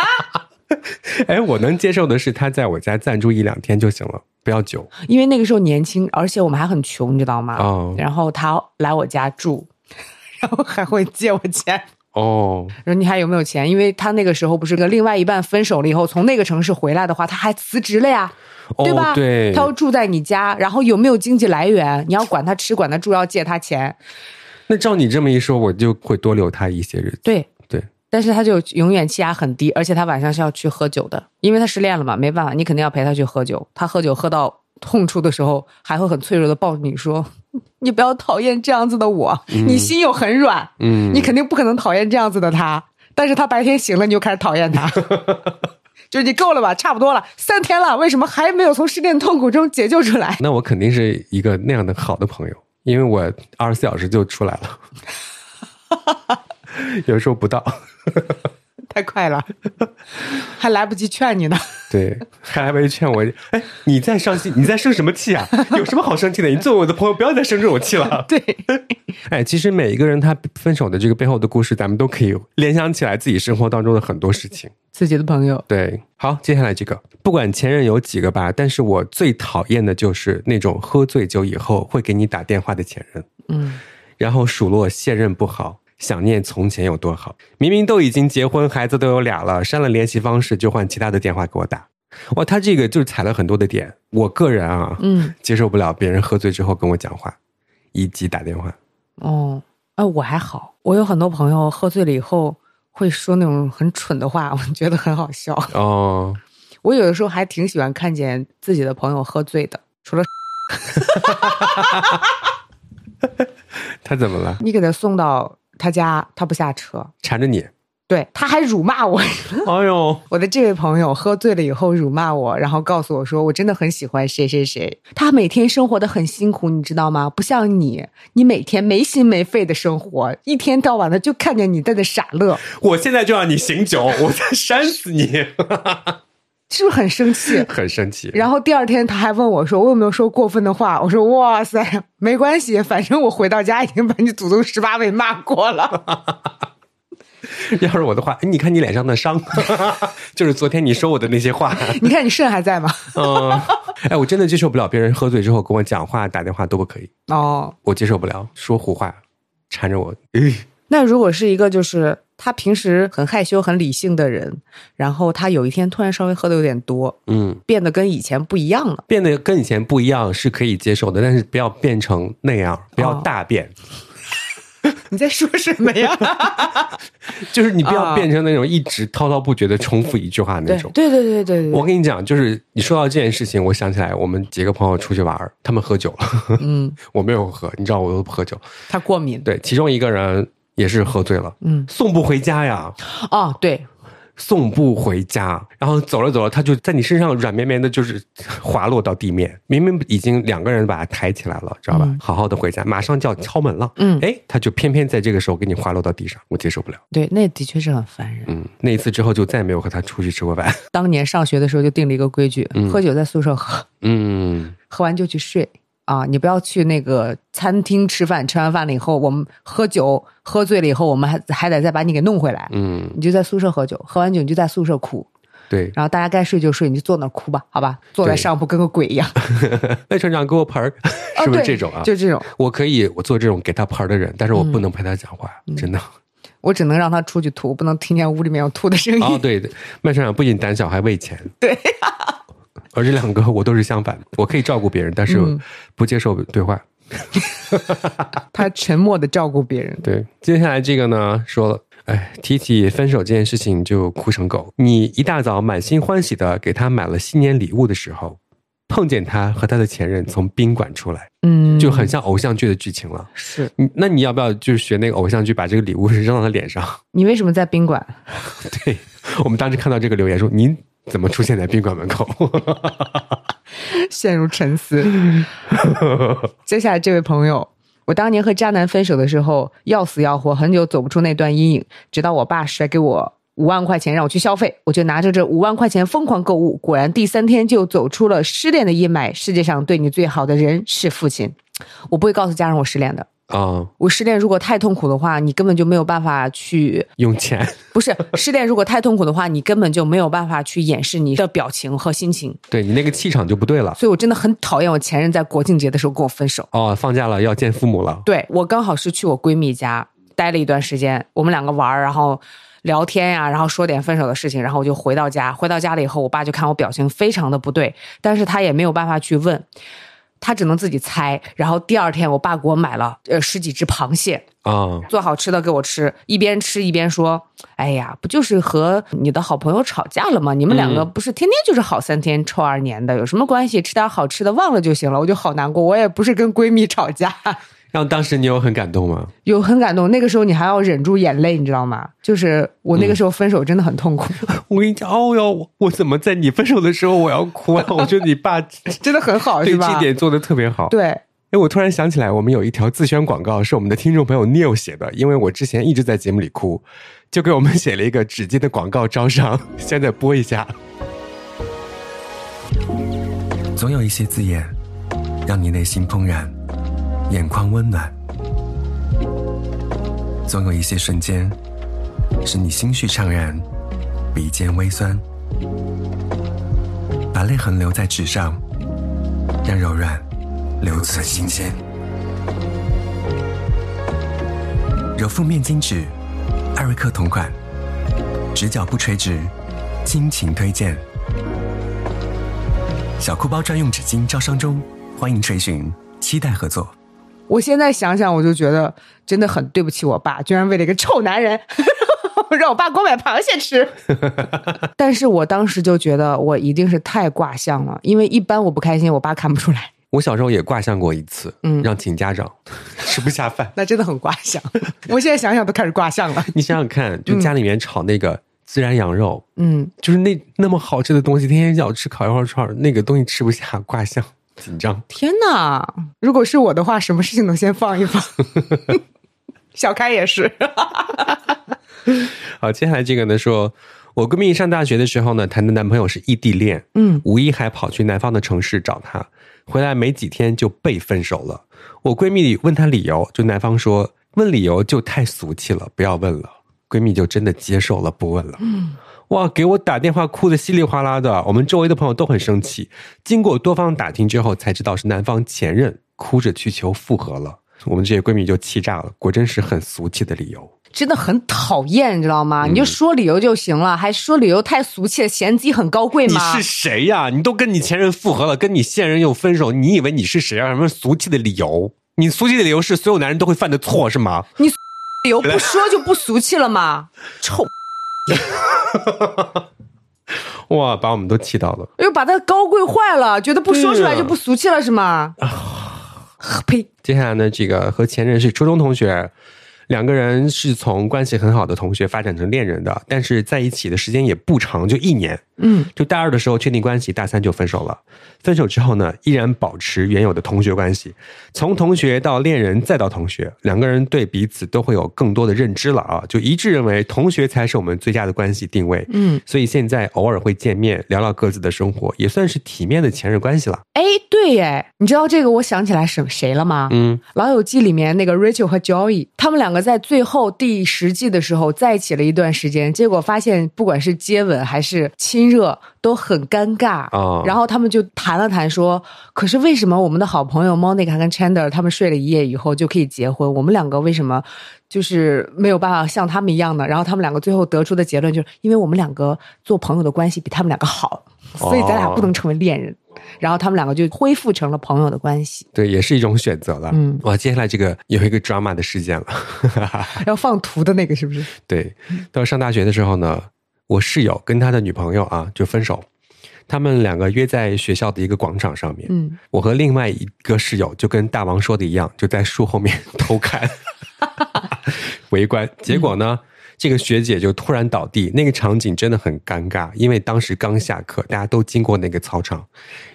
Speaker 1: 哎，我能接受的是他在我家暂住一两天就行了，不要久。
Speaker 2: 因为那个时候年轻，而且我们还很穷，你知道吗？
Speaker 1: 哦
Speaker 2: 然后他来我家住，然后还会借我钱。
Speaker 1: 哦，
Speaker 2: 说你还有没有钱？因为他那个时候不是跟另外一半分手了以后，从那个城市回来的话，他还辞职了呀，
Speaker 1: 哦
Speaker 2: 对吧？
Speaker 1: 对
Speaker 2: 他要住在你家，然后有没有经济来源？你要管他吃，管他住，要借他钱。
Speaker 1: 那照你这么一说，我就会多留他一些日子。
Speaker 2: 对，
Speaker 1: 对，
Speaker 2: 但是他就永远气压很低，而且他晚上是要去喝酒的，因为他失恋了嘛，没办法，你肯定要陪他去喝酒。他喝酒喝到痛处的时候，还会很脆弱的抱着你说：“ 你不要讨厌这样子的我，你心又很软，
Speaker 1: 嗯
Speaker 2: 你肯定不可能讨厌这样子的他。”但是他白天醒了，你就开始讨厌他。就你够了吧，差不多了，三天了，为什么还没有从失恋痛苦中解救出来？
Speaker 1: 那我肯定是一个那样的好的朋友，因为我二十四小时就出来了，有时候不到。
Speaker 2: 太快了，还来不及劝你呢。
Speaker 1: 对，还来不及劝我，哎，你在伤心，你在生什么气啊？有什么好生气的？你作为我的朋友，不要再生这种气了。
Speaker 2: 对，
Speaker 1: 哎，其实每一个人他分手的这个背后的故事，咱们都可以联想起来自己生活当中的很多事情。
Speaker 2: 自己的朋友，
Speaker 1: 对，好，接下来这个，不管前任有几个吧，但是我最讨厌的就是那种喝醉酒以后会给你打电话的前任，
Speaker 2: 嗯，
Speaker 1: 然后数落现任不好，想念从前有多好。明明都已经结婚，孩子都有俩了，删了联系方式就换其他的电话给我打。哇，他这个就是踩了很多的点，我个人啊，
Speaker 2: 嗯，
Speaker 1: 接受不了别人喝醉之后跟我讲话，以及打电话。
Speaker 2: 哦，哎，我还好，我有很多朋友喝醉了以后会说那种很蠢的话，我觉得很好笑。
Speaker 1: 哦，
Speaker 2: 我有的时候还挺喜欢看见自己的朋友喝醉的，除了
Speaker 1: 他怎么了？
Speaker 2: 你给他送到他家，他不下车，
Speaker 1: 缠着你？
Speaker 2: 对，他还辱骂我。
Speaker 1: 哎呦，
Speaker 2: 我的这位朋友喝醉了以后辱骂我，然后告诉我说我真的很喜欢谁谁谁。他每天生活的很辛苦，你知道吗？不像你，你每天没心没肺的生活，一天到晚的就看见你在那傻乐，
Speaker 1: 我现在就让你醒酒，我再扇死你！
Speaker 2: 是不是很生气？
Speaker 1: 很生气。
Speaker 2: 然后第二天他还问我说我有没有说过分的话？我说哇塞，没关系，反正我回到家已经把你祖宗十八辈骂过了。
Speaker 1: 要是我的话，哎，你看你脸上的伤，就是昨天你说我的那些话。
Speaker 2: 你看你肾还在吗？
Speaker 1: 嗯，哎，我真的接受不了别人喝醉之后跟我讲话、打电话都不可以，
Speaker 2: 哦，
Speaker 1: 我接受不了说胡话，缠着我。诶
Speaker 2: 那如果是一个就是他平时很害羞、很理性的人，然后他有一天突然稍微喝的有点多，
Speaker 1: 嗯，
Speaker 2: 变得跟以前不一样了。
Speaker 1: 变得跟以前不一样是可以接受的，但是不要变成那样，不要
Speaker 2: 哦
Speaker 1: 大变，
Speaker 2: 你在说什么呀？
Speaker 1: 就是你不要
Speaker 2: 啊
Speaker 1: 变成那种一直滔滔不绝的重复一句话那种。
Speaker 2: 对对对对对对，
Speaker 1: 我跟你讲，就是你说到这件事情，我想起来，我们几个朋友出去玩，他们喝酒了，
Speaker 2: 嗯，
Speaker 1: 我没有喝，你知道我都不喝酒。
Speaker 2: 他过敏。
Speaker 1: 对，其中一个人也是喝醉了，
Speaker 2: 嗯，
Speaker 1: 送不回家呀，
Speaker 2: 哦，对，
Speaker 1: 送不回家，然后走了走了，他就在你身上软绵绵的，就是滑落到地面。明明已经两个人把他抬起来了，知道吧？好好的回家，马上就要敲门了，
Speaker 2: 嗯。
Speaker 1: 哎，他就偏偏在这个时候给你滑落到地上，我接受不了。
Speaker 2: 对，那的确是很烦人。
Speaker 1: 嗯，那一次之后就再也没有和他出去吃过饭。
Speaker 2: 当年上学的时候就定了一个规矩，
Speaker 1: 嗯。
Speaker 2: 喝酒在宿舍喝，
Speaker 1: 嗯，
Speaker 2: 喝完就去睡啊！你不要去那个餐厅吃饭，吃完饭了以后，我们喝酒喝醉了以后，我们还还得再把你给弄回来。
Speaker 1: 嗯，
Speaker 2: 你就在宿舍喝酒，喝完酒你就在宿舍哭，
Speaker 1: 对。
Speaker 2: 然后大家该睡就睡，你就坐那儿哭吧，好吧？坐在上铺跟个鬼一样，
Speaker 1: 魏船长给我盆儿，
Speaker 2: 哦
Speaker 1: 是不是这种啊？
Speaker 2: 就这种，
Speaker 1: 我可以，我做这种给他盆儿的人，但是我不能陪他讲话，
Speaker 2: 嗯
Speaker 1: 真的。
Speaker 2: 我只能让他出去吐，不能听见屋里面有吐的声音。
Speaker 1: 哦，对，麦船长不仅胆小还为钱，
Speaker 2: 对，
Speaker 1: 而这两个我都是相反，我可以照顾别人，但是
Speaker 2: 嗯
Speaker 1: 不接受对话。
Speaker 2: 他沉默的照顾别人。
Speaker 1: 对，接下来这个呢，说了，哎，提起分手这件事情就哭成狗。你一大早满心欢喜的给他买了新年礼物的时候，碰见他和他的前任从宾馆出来，
Speaker 2: 嗯，
Speaker 1: 就很像偶像剧的剧情了。
Speaker 2: 是
Speaker 1: 那你要不要就是学那个偶像剧，把这个礼物扔到他脸上？
Speaker 2: 你为什么在宾馆？
Speaker 1: 对我们当时看到这个留言说，您怎么出现在宾馆门口？
Speaker 2: 陷入沉思。接下来这位朋友，我当年和渣男分手的时候，要死要活，很久走不出那段阴影，直到我爸甩给我。五万块钱让我去消费，我就拿着这五万块钱疯狂购物，果然第三天就走出了失恋的阴霾。世界上对你最好的人是父亲，我不会告诉家人我失恋的。
Speaker 1: 啊、
Speaker 2: 我失恋如果太痛苦的话，你根本就没有办法去，
Speaker 1: 用钱。
Speaker 2: 不是失恋如果太痛苦的话，你根本就没有办法去掩饰你的表情和心情。
Speaker 1: 对你那个气场就不对了。
Speaker 2: 所以我真的很讨厌我前任在国庆节的时候跟我分手。
Speaker 1: 哦，放假了要见父母了。
Speaker 2: 对我刚好是去我闺蜜家待了一段时间，我们两个玩儿，然后聊天呀、然后说点分手的事情，然后我就回到家。回到家了以后，我爸就看我表情非常的不对，但是他也没有办法去问，他只能自己猜。然后第二天，我爸给我买了呃十几只螃蟹，
Speaker 1: 啊、
Speaker 2: 做好吃的给我吃，一边吃一边说：“哎呀，不就是和你的好朋友吵架了吗？你们两个
Speaker 1: 嗯
Speaker 2: 不是天天就是好三天臭二年的，有什么关系？吃点好吃的忘了就行了。”我就好难过，我也不是跟闺蜜吵架。
Speaker 1: 然后当时你有很感动吗？
Speaker 2: 有很感动，那个时候你还要忍住眼泪，你知道吗？就是我那个时候分手真的很痛苦，
Speaker 1: 我跟你讲，哦哟，我我怎么在你分手的时候我要哭啊？我觉得你爸
Speaker 2: 真的很好，
Speaker 1: 对
Speaker 2: 是吧？
Speaker 1: 这点做的特别好。
Speaker 2: 对，
Speaker 1: 哎，我突然想起来，我们有一条自宣广告是我们的听众朋友 Neil 写的，因为我之前一直在节目里哭，就给我们写了一个纸巾的广告招商，现在播一下。总有一些字眼，让你内心怦然，眼眶温暖；总有一些瞬间，使你心绪怅然，鼻尖微酸。把泪痕留在纸上，让柔软留存新鲜。柔肤面巾纸，艾瑞克同款，直角不垂直，亲情推荐。小裤包专用纸巾招商中，欢迎垂询，期待合作。
Speaker 2: 我现在想想，我就觉得真的很对不起我爸，居然为了一个臭男人，让我爸给我买螃蟹吃。但是我当时就觉得我一定是太卦象了，因为一般我不开心，我爸看不出来。
Speaker 1: 我小时候也卦象过一次，
Speaker 2: 嗯
Speaker 1: 让请家长 吃不下饭。
Speaker 2: 那真的很卦象。我现在想想都开始卦象了。
Speaker 1: 你想想看，就家里面炒那个孜然羊肉，
Speaker 2: 嗯，
Speaker 1: 就是那那么好吃的东西，天天叫我吃烤羊肉串儿，那个东西吃不下，卦象紧张。
Speaker 2: 天哪！如果是我的话，什么事情都先放一放。小开也是，
Speaker 1: 好，接下来这个呢，说我闺蜜上大学的时候呢，谈的男朋友是异地恋，
Speaker 2: 嗯，
Speaker 1: 五一还跑去南方的城市找她，回来没几天就被分手了。我闺蜜问她理由，就男方说问理由就太俗气了，不要问了。闺蜜就真的接受了，不问了。嗯，哇，给我打电话哭的稀里哗啦的，我们周围的朋友都很生气。经过多方打听之后，才知道是男方前任哭着去求复合了。我们这些闺蜜就气炸了，果真是很俗气的理由。
Speaker 2: 真的很讨厌，你知道
Speaker 1: 嗯
Speaker 2: 吗？你就说理由就行了，还说理由太俗气了，嫌自己很高贵吗你？
Speaker 1: 是谁呀、你都跟你前任复合了，跟你现任又分手，你以为你是谁啊？什么俗气的理由？你俗气的理由是所有男人都会犯的错是吗？
Speaker 2: 你 理由不说就不俗气了吗？臭，
Speaker 1: 哇，把我们都气到了。
Speaker 2: 又把他高贵坏了，觉得不说出来就不俗气了是吗？呸！
Speaker 1: 接下来呢，这个和前任是初中同学，两个人是从关系很好的同学发展成恋人的，但是在一起的时间也不长，就一年。
Speaker 2: 嗯，
Speaker 1: 就大二的时候确定关系，大三就分手了。分手之后呢，依然保持原有的同学关系，从同学到恋人再到同学，两个人对彼此都会有更多的认知了啊，就一致认为同学才是我们最佳的关系定位。
Speaker 2: 嗯，
Speaker 1: 所以现在偶尔会见面，聊聊各自的生活，也算是体面的前任关系了。
Speaker 2: 哎，对耶，你知道这个我想起来什谁了吗？
Speaker 1: 嗯，
Speaker 2: 老友记》里面那个 Rachel 和 Joey，他们两个在最后第十季的时候在一起了一段时间，结果发现不管是接吻还是亲热都很尴尬
Speaker 1: 哦
Speaker 2: 然后他们就谈了谈说，可是为什么我们的好朋友 Monica 跟 Chandler 他们睡了一夜以后就可以结婚，我们两个为什么就是没有办法像他们一样呢？然后他们两个最后得出的结论就是，因为我们两个做朋友的关系比他们两个好，所以咱俩不能成为恋人。然后他们两个就恢复成了朋友的关系。
Speaker 1: 对，也是一种选择了。
Speaker 2: 嗯，
Speaker 1: 哇，接下来这个有一个 drama 的事件了。
Speaker 2: 要放图的那个是不是？
Speaker 1: 对，到上大学的时候呢，我室友跟他的女朋友啊就分手，他们两个约在学校的一个广场上面。
Speaker 2: 嗯，
Speaker 1: 我和另外一个室友就跟大王说的一样，就在树后面 偷看围观。结果呢，这个学姐就突然倒地，那个场景真的很尴尬，因为当时刚下课，大家都经过那个操场，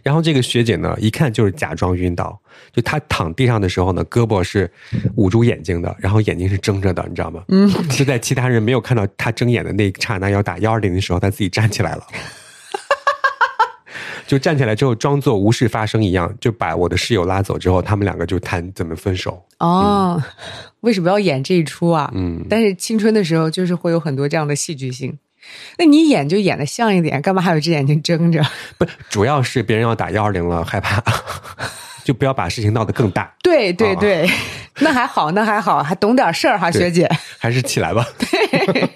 Speaker 1: 然后这个学姐呢，一看就是假装晕倒，就她躺地上的时候呢，胳膊是捂住眼睛的，然后眼睛是睁着的，你知道吗？嗯，是在其他人没有看到她睁眼的那一刹那要打幺二零的时候，她自己站起来了。就站起来之后，装作无事发生一样，就把我的室友拉走之后，他们两个就谈怎么分手。
Speaker 2: 哦，为什么要演这一出啊？
Speaker 1: 嗯，
Speaker 2: 但是青春的时候就是会有很多这样的戏剧性。那你演就演的像一点，干嘛还有只眼睛睁着？
Speaker 1: 不，主要是别人要打幺二零了，害怕，就不要把事情闹得更大，
Speaker 2: 对对
Speaker 1: 啊
Speaker 2: 对，那还好，那还好，还懂点事儿哈，学姐，
Speaker 1: 还是起来吧。对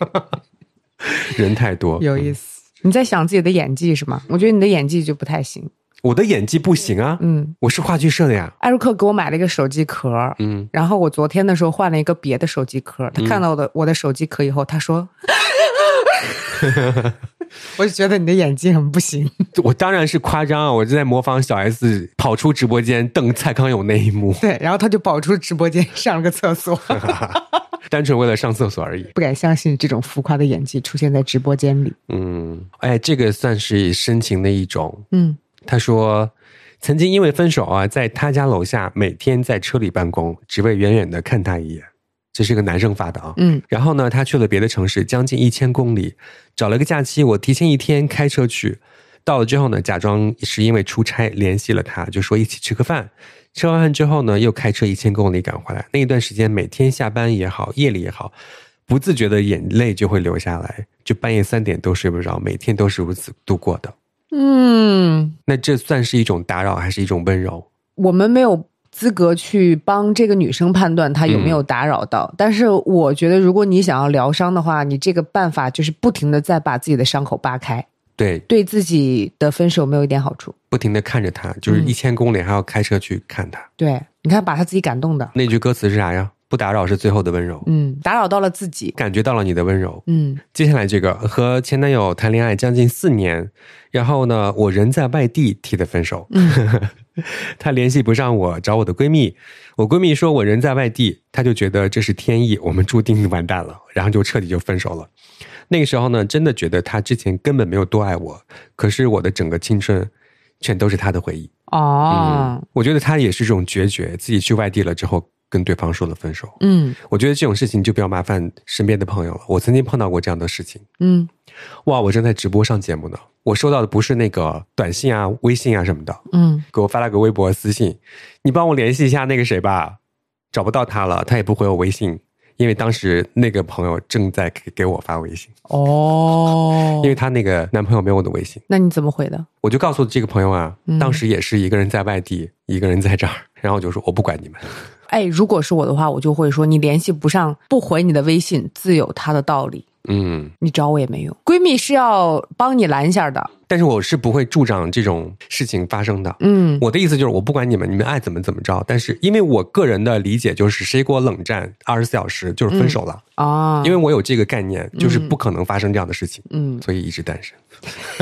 Speaker 1: 人太多，
Speaker 2: 有意思。你在想自己的演技是吗？我觉得你的演技就不太行。
Speaker 1: 我的演技不行啊，
Speaker 2: 嗯，
Speaker 1: 我是话剧社的呀。
Speaker 2: 艾瑞克给我买了一个手机壳，
Speaker 1: 嗯，
Speaker 2: 然后我昨天的时候换了一个别的手机壳，他看到我的、我的手机壳以后，他说，我就觉得你的演技很不行。
Speaker 1: 我当然是夸张啊，我就在模仿小 S 跑出直播间瞪蔡康永那一幕，
Speaker 2: 对，然后他就跑出直播间上了个厕所，
Speaker 1: 单纯为了上厕所而已。
Speaker 2: 不敢相信这种浮夸的演技出现在直播间里。
Speaker 1: 嗯，哎，这个算是深情的一种。
Speaker 2: 嗯，
Speaker 1: 他说，曾经因为分手啊，在他家楼下每天在车里办公，只为远远的看他一眼。这是个男生发的啊。
Speaker 2: 嗯，
Speaker 1: 然后呢，他去了别的城市，将近一千公里，找了个假期，我提前一天开车去。到了之后呢，假装是因为出差联系了他，就说一起吃个饭。吃完饭之后呢，又开车一千公里赶回来。那一段时间，每天下班也好，夜里也好，不自觉的眼泪就会流下来，就半夜三点都睡不着，每天都是如此度过的。
Speaker 2: 嗯，
Speaker 1: 那这算是一种打扰，还是一种温柔？
Speaker 2: 我们没有资格去帮这个女生判断她有没有打扰到，但是我觉得，如果你想要疗伤的话，你这个办法就是不停的在把自己的伤口扒开，
Speaker 1: 对，
Speaker 2: 对自己的分手没有一点好处。
Speaker 1: 不停的看着他，就是
Speaker 2: 嗯
Speaker 1: 一千公里还要开车去看他。
Speaker 2: 对，你看，把他自己感动的，
Speaker 1: 那句歌词是啥呀？不打扰是最后的温柔，
Speaker 2: 嗯，打扰到了自己，
Speaker 1: 感觉到了你的温柔。
Speaker 2: 嗯
Speaker 1: 接下来这个和前男友谈恋爱将近四年，然后呢，我人在外地提的分手。
Speaker 2: 嗯
Speaker 1: 他联系不上我，找我的闺蜜。我闺蜜说我人在外地，她就觉得这是天意，我们注定完蛋了，然后就彻底就分手了。那个时候呢，真的觉得她之前根本没有多爱我，可是我的整个青春全都是她的回忆。
Speaker 2: 哦，
Speaker 1: 我觉得她也是这种决绝，自己去外地了之后跟对方说了分手。
Speaker 2: 嗯
Speaker 1: 我觉得这种事情就不要麻烦身边的朋友了。我曾经碰到过这样的事情。
Speaker 2: 嗯
Speaker 1: 哇，我正在直播上节目呢，我收到的不是那个短信啊、微信啊什么的，
Speaker 2: 嗯，
Speaker 1: 给我发了个微博私信，你帮我联系一下那个谁吧，找不到他了，他也不回我微信，因为当时那个朋友正在给给我发微信，
Speaker 2: 哦
Speaker 1: 因为，他那个男朋友没有我的微信，
Speaker 2: 那你怎么回的？
Speaker 1: 我就告诉这个朋友啊，
Speaker 2: 嗯
Speaker 1: 当时也是一个人在外地，一个人在这儿，然后我就说我不管你们，
Speaker 2: 哎，如果是我的话，我就会说你联系不上，不回你的微信，自有他的道理。
Speaker 1: 嗯，
Speaker 2: 你找我也没用。闺蜜是要帮你拦下的。
Speaker 1: 但是我是不会助长这种事情发生的。
Speaker 2: 嗯
Speaker 1: 我的意思就是，我不管你们，你们爱怎么怎么着。但是，因为我个人的理解就是，谁给我冷战二十四小时就是分手了，
Speaker 2: 啊，
Speaker 1: 因为我有这个概念，就是不可能发生这样的事情，
Speaker 2: 嗯，
Speaker 1: 所以一直单身。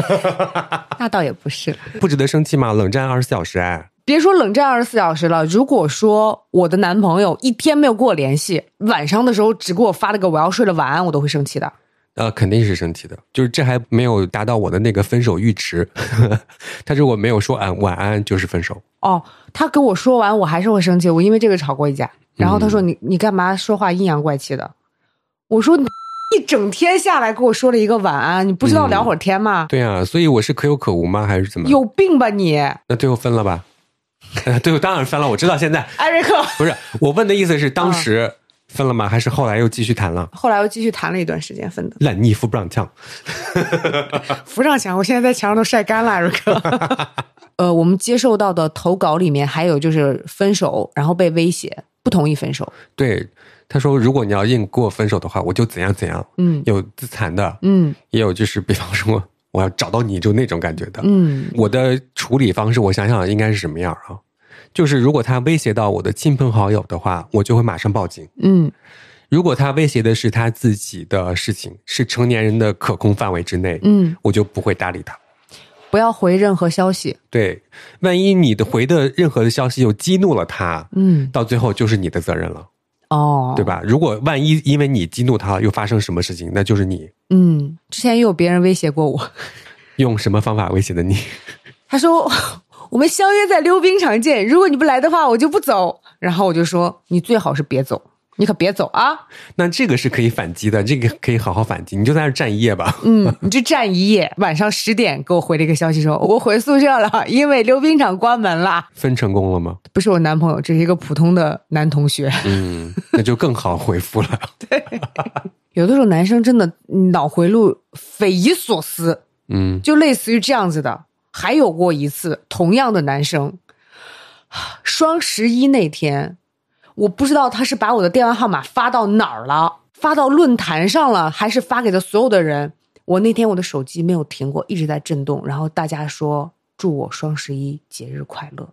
Speaker 2: 那倒也不是。
Speaker 1: 不值得生气吗？冷战二十四小时，哎，
Speaker 2: 别说冷战二十四小时了，如果说我的男朋友一天没有跟我联系，晚上的时候只给我发了个我要睡了晚安，我都会生气的。
Speaker 1: 呃，肯定是生气的。就是这还没有达到我的那个分手阈值。他如果没有说安晚安，就是分手。
Speaker 2: 哦，他跟我说完，我还是会生气。我因为这个吵过一架。然后他说：“你你干嘛说话阴阳怪气的？”我说：“你一整天下来跟我说了一个晚安，你不知道聊会儿天吗？
Speaker 1: 对啊，所以我是可有可无吗？还是怎么？
Speaker 2: 有病吧你，
Speaker 1: 那最后分了吧？呃最后当然分了。我知道现在
Speaker 2: 艾瑞克。”
Speaker 1: 不是我问的意思是当时分了吗？还是后来又继续谈了？
Speaker 2: 后来又继续谈了一段时间分的，
Speaker 1: 烂泥扶不上墙。
Speaker 2: 扶上墙，我现在在墙上都晒干了，艾瑞克。呃，我们接受到的投稿里面还有就是分手，然后被威胁，不同意分手。
Speaker 1: 对，他说如果你要硬跟我分手的话，我就怎样怎样。
Speaker 2: 嗯
Speaker 1: 有自残的，
Speaker 2: 嗯
Speaker 1: 也有就是比方说我要找到你就那种感觉的。
Speaker 2: 嗯
Speaker 1: 我的处理方式，我想想应该是什么样啊？就是如果他威胁到我的亲朋好友的话，我就会马上报警。
Speaker 2: 嗯
Speaker 1: 如果他威胁的是他自己的事情，是成年人的可控范围之内，
Speaker 2: 嗯，
Speaker 1: 我就不会搭理他。
Speaker 2: 不要回任何消息。
Speaker 1: 对，万一你的回的任何的消息又激怒了他，
Speaker 2: 嗯
Speaker 1: 到最后就是你的责任了，
Speaker 2: 哦，
Speaker 1: 对？吧？如果万一因为你激怒他，又发生什么事情，那就是你
Speaker 2: 嗯，之前也有别人威胁过我，
Speaker 1: 用什么方法威胁的你。
Speaker 2: 他说我们相约在溜冰场见，如果你不来的话，我就不走。然后我就说你最好是别走，你可别走啊。
Speaker 1: 那这个是可以反击的，这个可以好好反击，你就在那儿站一夜吧。
Speaker 2: 嗯，你就站一夜，晚上十点给我回了一个消息说，我回宿舍了，因为溜冰场关门了。
Speaker 1: 分成功了吗？
Speaker 2: 不是我男朋友，只是一个普通的男同学。
Speaker 1: 嗯，那就更好回复了。
Speaker 2: 对有的时候男生真的脑回路匪夷所思，
Speaker 1: 嗯
Speaker 2: 就类似于这样子的。还有过一次，同样的男生，双十一那天，我不知道他是把我的电话号码发到哪儿了，发到论坛上了，还是发给了所有的人。我那天我的手机没有停过，一直在震动，然后大家说祝我双十一节日快乐。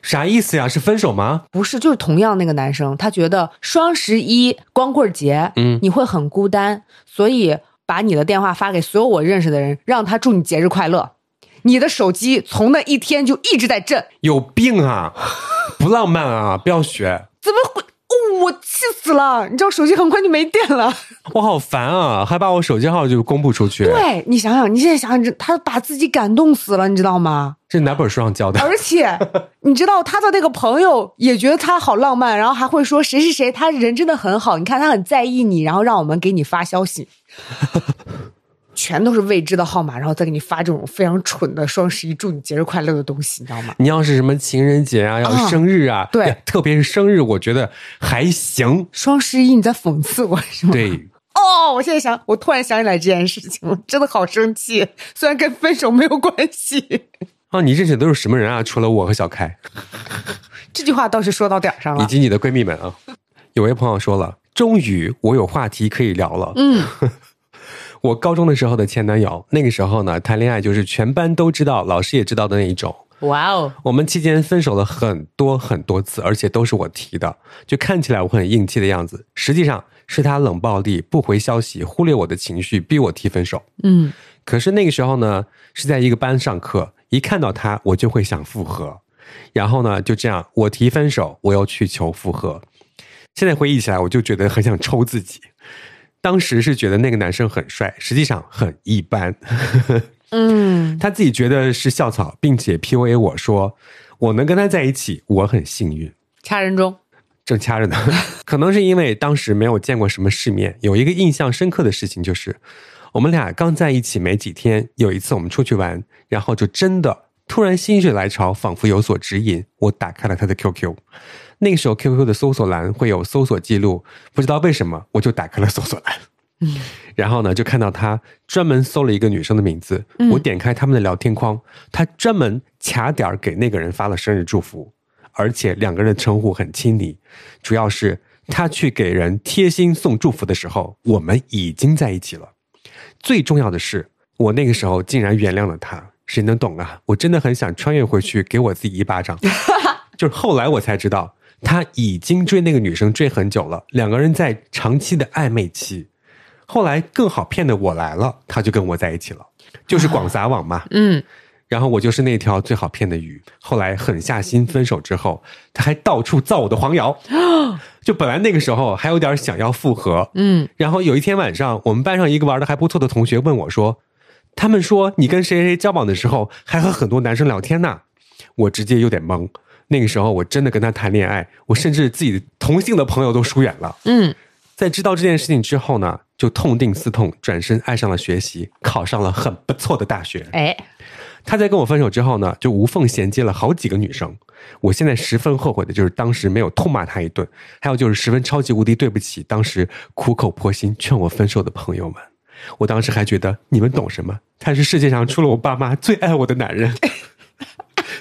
Speaker 1: 啥意思呀？是分手吗？
Speaker 2: 不是，就是同样那个男生，他觉得双十一光棍节，
Speaker 1: 嗯
Speaker 2: 你会很孤单，所以把你的电话发给所有我认识的人，让他祝你节日快乐。你的手机从那一天就一直在震，
Speaker 1: 有病啊！不浪漫啊！不要学，
Speaker 2: 怎么会？哦，我气死了！你知道手机很快就没电了。
Speaker 1: 我好烦啊！还把我手机号就公布出去，
Speaker 2: 对你想想，你现在想想，这他把自己感动死了，你知道吗？
Speaker 1: 这哪本书上教的？
Speaker 2: 而且 你知道他的那个朋友也觉得他好浪漫，然后还会说谁谁谁，他人真的很好，你看他很在意你，然后让我们给你发消息，全都是未知的号码，然后再给你发这种非常蠢的双十一祝你节日快乐的东西，你知道吗？
Speaker 1: 你要是什么情人节啊，要
Speaker 2: 啊
Speaker 1: 生日啊，
Speaker 2: 对
Speaker 1: 特别是生日，我觉得还行。
Speaker 2: 双十一你在讽刺我是吗？
Speaker 1: 对，
Speaker 2: 哦，我现在想，我突然想起来这件事情，我真的好生气，虽然跟分手没有关系。
Speaker 1: 啊，你认识的都是什么人啊？除了我和小开，
Speaker 2: 这句话倒是说到点儿上了。
Speaker 1: 以及你的闺蜜们啊。有位朋友说了，终于我有话题可以聊了。
Speaker 2: 嗯，
Speaker 1: 我高中的时候的前男友，那个时候呢，谈恋爱就是全班都知道，老师也知道的那一种。
Speaker 2: 哇哦，
Speaker 1: 我们期间分手了很多很多次，而且都是我提的，就看起来我很硬气的样子，实际上是他冷暴力、不回消息、忽略我的情绪，逼我提分手。
Speaker 2: 嗯
Speaker 1: 可是那个时候呢，是在一个班上课，一看到他我就会想复合，然后呢，就这样，我提分手，我又去求复合。现在回忆起来，我就觉得很想抽自己。当时是觉得那个男生很帅，实际上很一般。
Speaker 2: 嗯，
Speaker 1: 他自己觉得是校草，并且 PUA 我说我能跟他在一起，我很幸运。
Speaker 2: 掐人中，
Speaker 1: 正掐着呢，可能是因为当时没有见过什么世面，有一个印象深刻的事情就是，我们俩刚在一起没几天，有一次我们出去玩，然后就真的突然心血来潮，仿佛有所指引，我打开了他的 QQ。那个时候 QQ 的搜索栏会有搜索记录，不知道为什么我就打开了搜索栏。然后呢，就看到他专门搜了一个女生的名字，我点开他们的聊天框，他专门卡点儿给那个人发了生日祝福，而且两个人的称呼很亲昵，主要是他去给人贴心送祝福的时候，我们已经在一起了。最重要的是，我那个时候竟然原谅了他，谁能懂啊？我真的很想穿越回去给我自己一巴掌。就是后来我才知道，他已经追那个女生追很久了，两个人在长期的暧昧期。后来更好骗的我来了，他就跟我在一起了，就是广撒网嘛。
Speaker 2: 嗯，
Speaker 1: 然后我就是那条最好骗的鱼。后来狠下心分手之后，他还到处造我的黄谣。就本来那个时候还有点想要复合，
Speaker 2: 嗯，
Speaker 1: 然后有一天晚上，我们班上一个玩的还不错的同学问我说：“他们说你跟谁谁谁交往的时候，还和很多男生聊天呢。”我直接有点懵。那个时候我真的跟他谈恋爱，我甚至自己同性的朋友都疏远了。
Speaker 2: 嗯，
Speaker 1: 在知道这件事情之后呢，就痛定思痛，转身爱上了学习，考上了很不错的大学。
Speaker 2: 哎，
Speaker 1: 他在跟我分手之后呢，就无缝衔接了好几个女生。我现在十分后悔的就是当时没有痛骂他一顿，还有就是十分超级无敌对不起当时苦口婆心劝我分手的朋友们。我当时还觉得你们懂什么？他是世界上除了我爸妈最爱我的男人。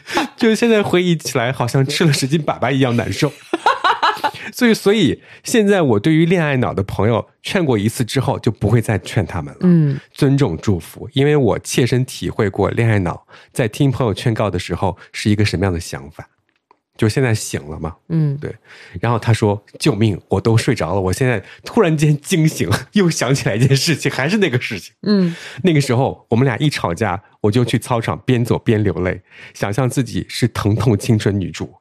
Speaker 1: 就是现在回忆起来，好像吃了十斤粑粑一样难受。所以，所以现在我对于恋爱脑的朋友劝过一次之后，就不会再劝他们了。
Speaker 2: 嗯，
Speaker 1: 尊重祝福，因为我切身体会过恋爱脑在听朋友劝告的时候是一个什么样的想法。就现在醒了嘛，
Speaker 2: 嗯，
Speaker 1: 对。然后他说：“救命，我都睡着了，我现在突然间惊醒，又想起来一件事情，还是那个事情。
Speaker 2: 嗯，
Speaker 1: 那个时候我们俩一吵架，我就去操场边走边流泪，想象自己是疼痛青春女主。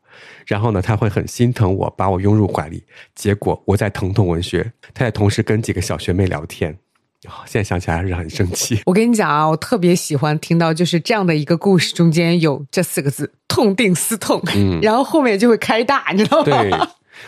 Speaker 1: 然后呢，他会很心疼我，把我拥入怀里。结果我在疼痛文学，他在同时跟几个小学妹聊天。啊 现在想起来还是很生气。
Speaker 2: 我跟你讲啊，我特别喜欢听到就是这样的一个故事，中间有这四个字“痛定思痛”，
Speaker 1: 嗯
Speaker 2: 然后后面就会开大，你知道吗？
Speaker 1: 对，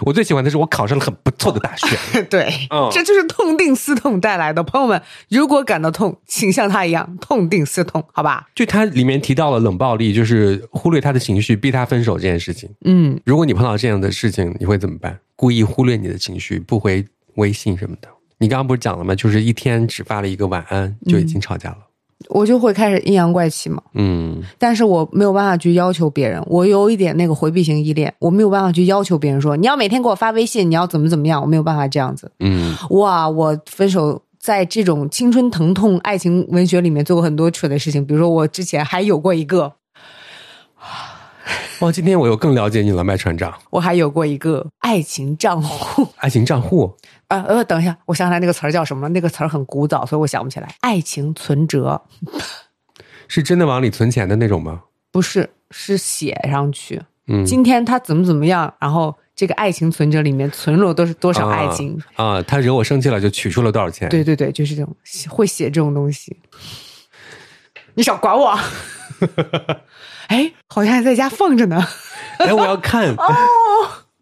Speaker 1: 我最喜欢的是我考上了很不错的大学。
Speaker 2: 对，
Speaker 1: 嗯
Speaker 2: 这就是痛定思痛带来的。朋友们，如果感到痛，请像他一样痛定思痛，好吧？
Speaker 1: 就他里面提到了冷暴力，就是忽略他的情绪，逼他分手这件事情。
Speaker 2: 嗯，
Speaker 1: 如果你碰到这样的事情，你会怎么办？故意忽略你的情绪，不回微信什么的。你刚刚不是讲了吗？就是一天只发了一个晚安，就已经吵架了。
Speaker 2: 我就会开始阴阳怪气嘛。
Speaker 1: 嗯
Speaker 2: 但是我没有办法去要求别人，我有一点那个回避型依恋，我没有办法去要求别人说你要每天给我发微信，你要怎么怎么样，我没有办法这样子。
Speaker 1: 嗯，
Speaker 2: 哇，我分手在这种青春疼痛爱情文学里面做过很多蠢的事情，比如说我之前还有过一个，
Speaker 1: 哇，今天我又更了解你了，麦船长。
Speaker 2: 我还有过一个爱情账户。
Speaker 1: 爱情账户，
Speaker 2: 啊呃，等一下，我想起来那个词儿叫什么？那个词儿很古早，所以我想不起来。爱情存折
Speaker 1: 是真的往里存钱的那种吗？
Speaker 2: 不是，是写上去。
Speaker 1: 嗯，
Speaker 2: 今天他怎么怎么样，然后这个爱情存折里面存入都是多少爱情？
Speaker 1: 啊啊，他惹我生气了，就取出了多少钱？
Speaker 2: 对对对，就是这种会写这种东西。你少管我！哎，好像还在家放着呢。
Speaker 1: 哎，我要看哦。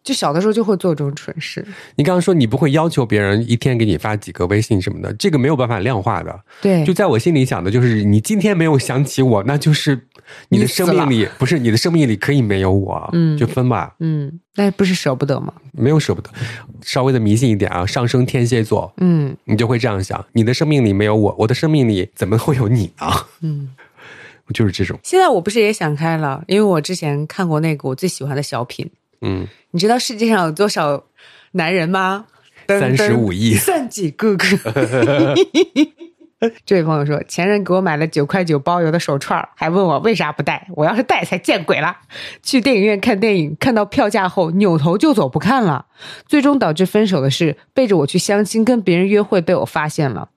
Speaker 2: 就小的时候就会做这种蠢事。
Speaker 1: 你刚刚说你不会要求别人一天给你发几个微信什么的，这个没有办法量化的。
Speaker 2: 对，
Speaker 1: 就在我心里想的就是，你今天没有想起我，那就是你的生命里不是你的生命里可以没有我，
Speaker 2: 嗯
Speaker 1: 就分吧，
Speaker 2: 嗯，那不是舍不得吗？
Speaker 1: 没有舍不得。稍微的迷信一点啊，上升天蝎座，
Speaker 2: 嗯
Speaker 1: 你就会这样想：你的生命里没有我，我的生命里怎么会有你呢？
Speaker 2: 嗯。
Speaker 1: 就是这种，
Speaker 2: 现在我不是也想开了，因为我之前看过那个我最喜欢的小品。
Speaker 1: 嗯，
Speaker 2: 你知道世界上有多少男人吗？噔噔
Speaker 1: 35亿
Speaker 2: 算几个个。这位朋友说，前任给我买了九块九包邮的手串，还问我为啥不戴，我要是戴才见鬼了。去电影院看电影，看到票价后扭头就走，不看了。最终导致分手的是，背着我去相亲跟别人约会被我发现了。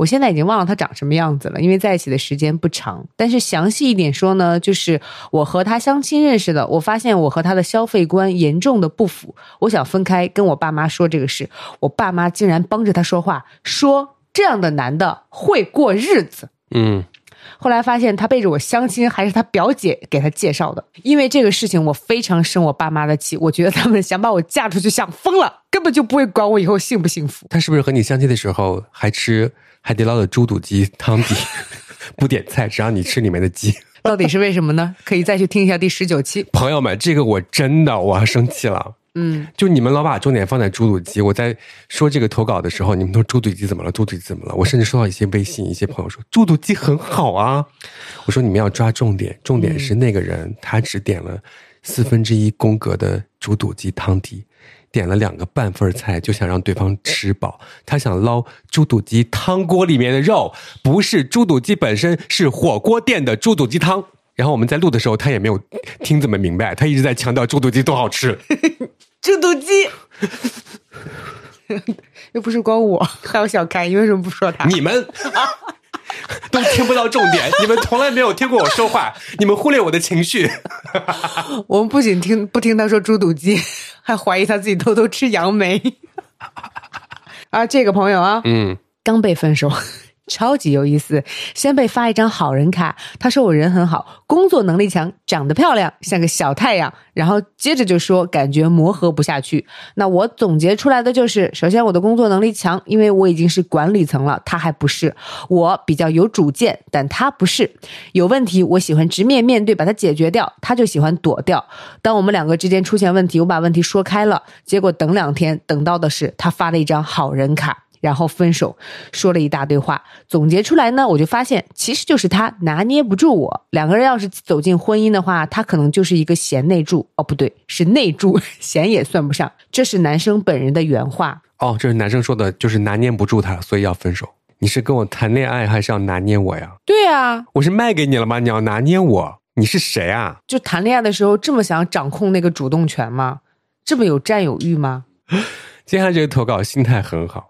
Speaker 2: 我现在已经忘了他长什么样子了，因为在一起的时间不长。但是详细一点说呢，就是我和他相亲认识的，我发现我和他的消费观严重的不符，我想分开，跟我爸妈说这个事，我爸妈竟然帮着他说话，说这样的男的会过日子。
Speaker 1: 嗯，
Speaker 2: 后来发现他背着我相亲，还是他表姐给他介绍的。因为这个事情，我非常生我爸妈的气。我觉得他们想把我嫁出去，想疯了，根本就不会管我以后幸不幸福。
Speaker 1: 他是不是和你相亲的时候还吃海底捞的猪肚鸡汤底，不点菜，只让你吃里面的鸡？
Speaker 2: 到底是为什么呢？可以再去听一下第十九期。
Speaker 1: 朋友们，这个我真的我要生气了。
Speaker 2: 嗯，
Speaker 1: 就你们老把重点放在猪肚鸡，我在说这个投稿的时候，你们说猪肚鸡怎么了？猪肚鸡怎么了？我甚至收到一些微信，一些朋友说猪肚鸡很好啊。我说你们要抓重点，重点是那个人他只点了四分之一宫格的猪肚鸡汤底，点了两个半份菜，就想让对方吃饱。他想捞猪肚鸡汤锅里面的肉，不是猪肚鸡本身，是火锅店的猪肚鸡汤。然后我们在录的时候，他也没有听怎么明白，他一直在强调猪肚鸡多好吃。
Speaker 2: 猪肚鸡，又不是光我，还有小开，你为什么不说他？
Speaker 1: 你们 都听不到重点，你们从来没有听过我说话，你们忽略我的情绪。
Speaker 2: 我们不仅听不听他说猪肚鸡，还怀疑他自己偷偷吃杨梅。啊，这个朋友啊，
Speaker 1: 嗯，
Speaker 2: 刚被分手。超级有意思，先被发一张好人卡，他说我人很好，工作能力强，长得漂亮，像个小太阳。然后接着就说感觉磨合不下去。那我总结出来的就是，首先我的工作能力强，因为我已经是管理层了，他还不是。我比较有主见，但他不是。有问题我喜欢直面面对，把它解决掉，他就喜欢躲掉。当我们两个之间出现问题，我把问题说开了，结果等两天等到的是他发了一张好人卡。然后分手，说了一大堆话，总结出来呢，我就发现其实就是他拿捏不住我。两个人要是走进婚姻的话，他可能就是一个贤内助，哦，不对，是内助，贤也算不上。这是男生本人的原话。
Speaker 1: 哦，这是男生说的，就是拿捏不住他，所以要分手。你是跟我谈恋爱，还是要拿捏我呀？
Speaker 2: 对啊，
Speaker 1: 我是卖给你了吗？你要拿捏我？你是谁啊？
Speaker 2: 就谈恋爱的时候这么想掌控那个主动权吗？这么有占有欲吗？
Speaker 1: 接下来这个投稿心态很好。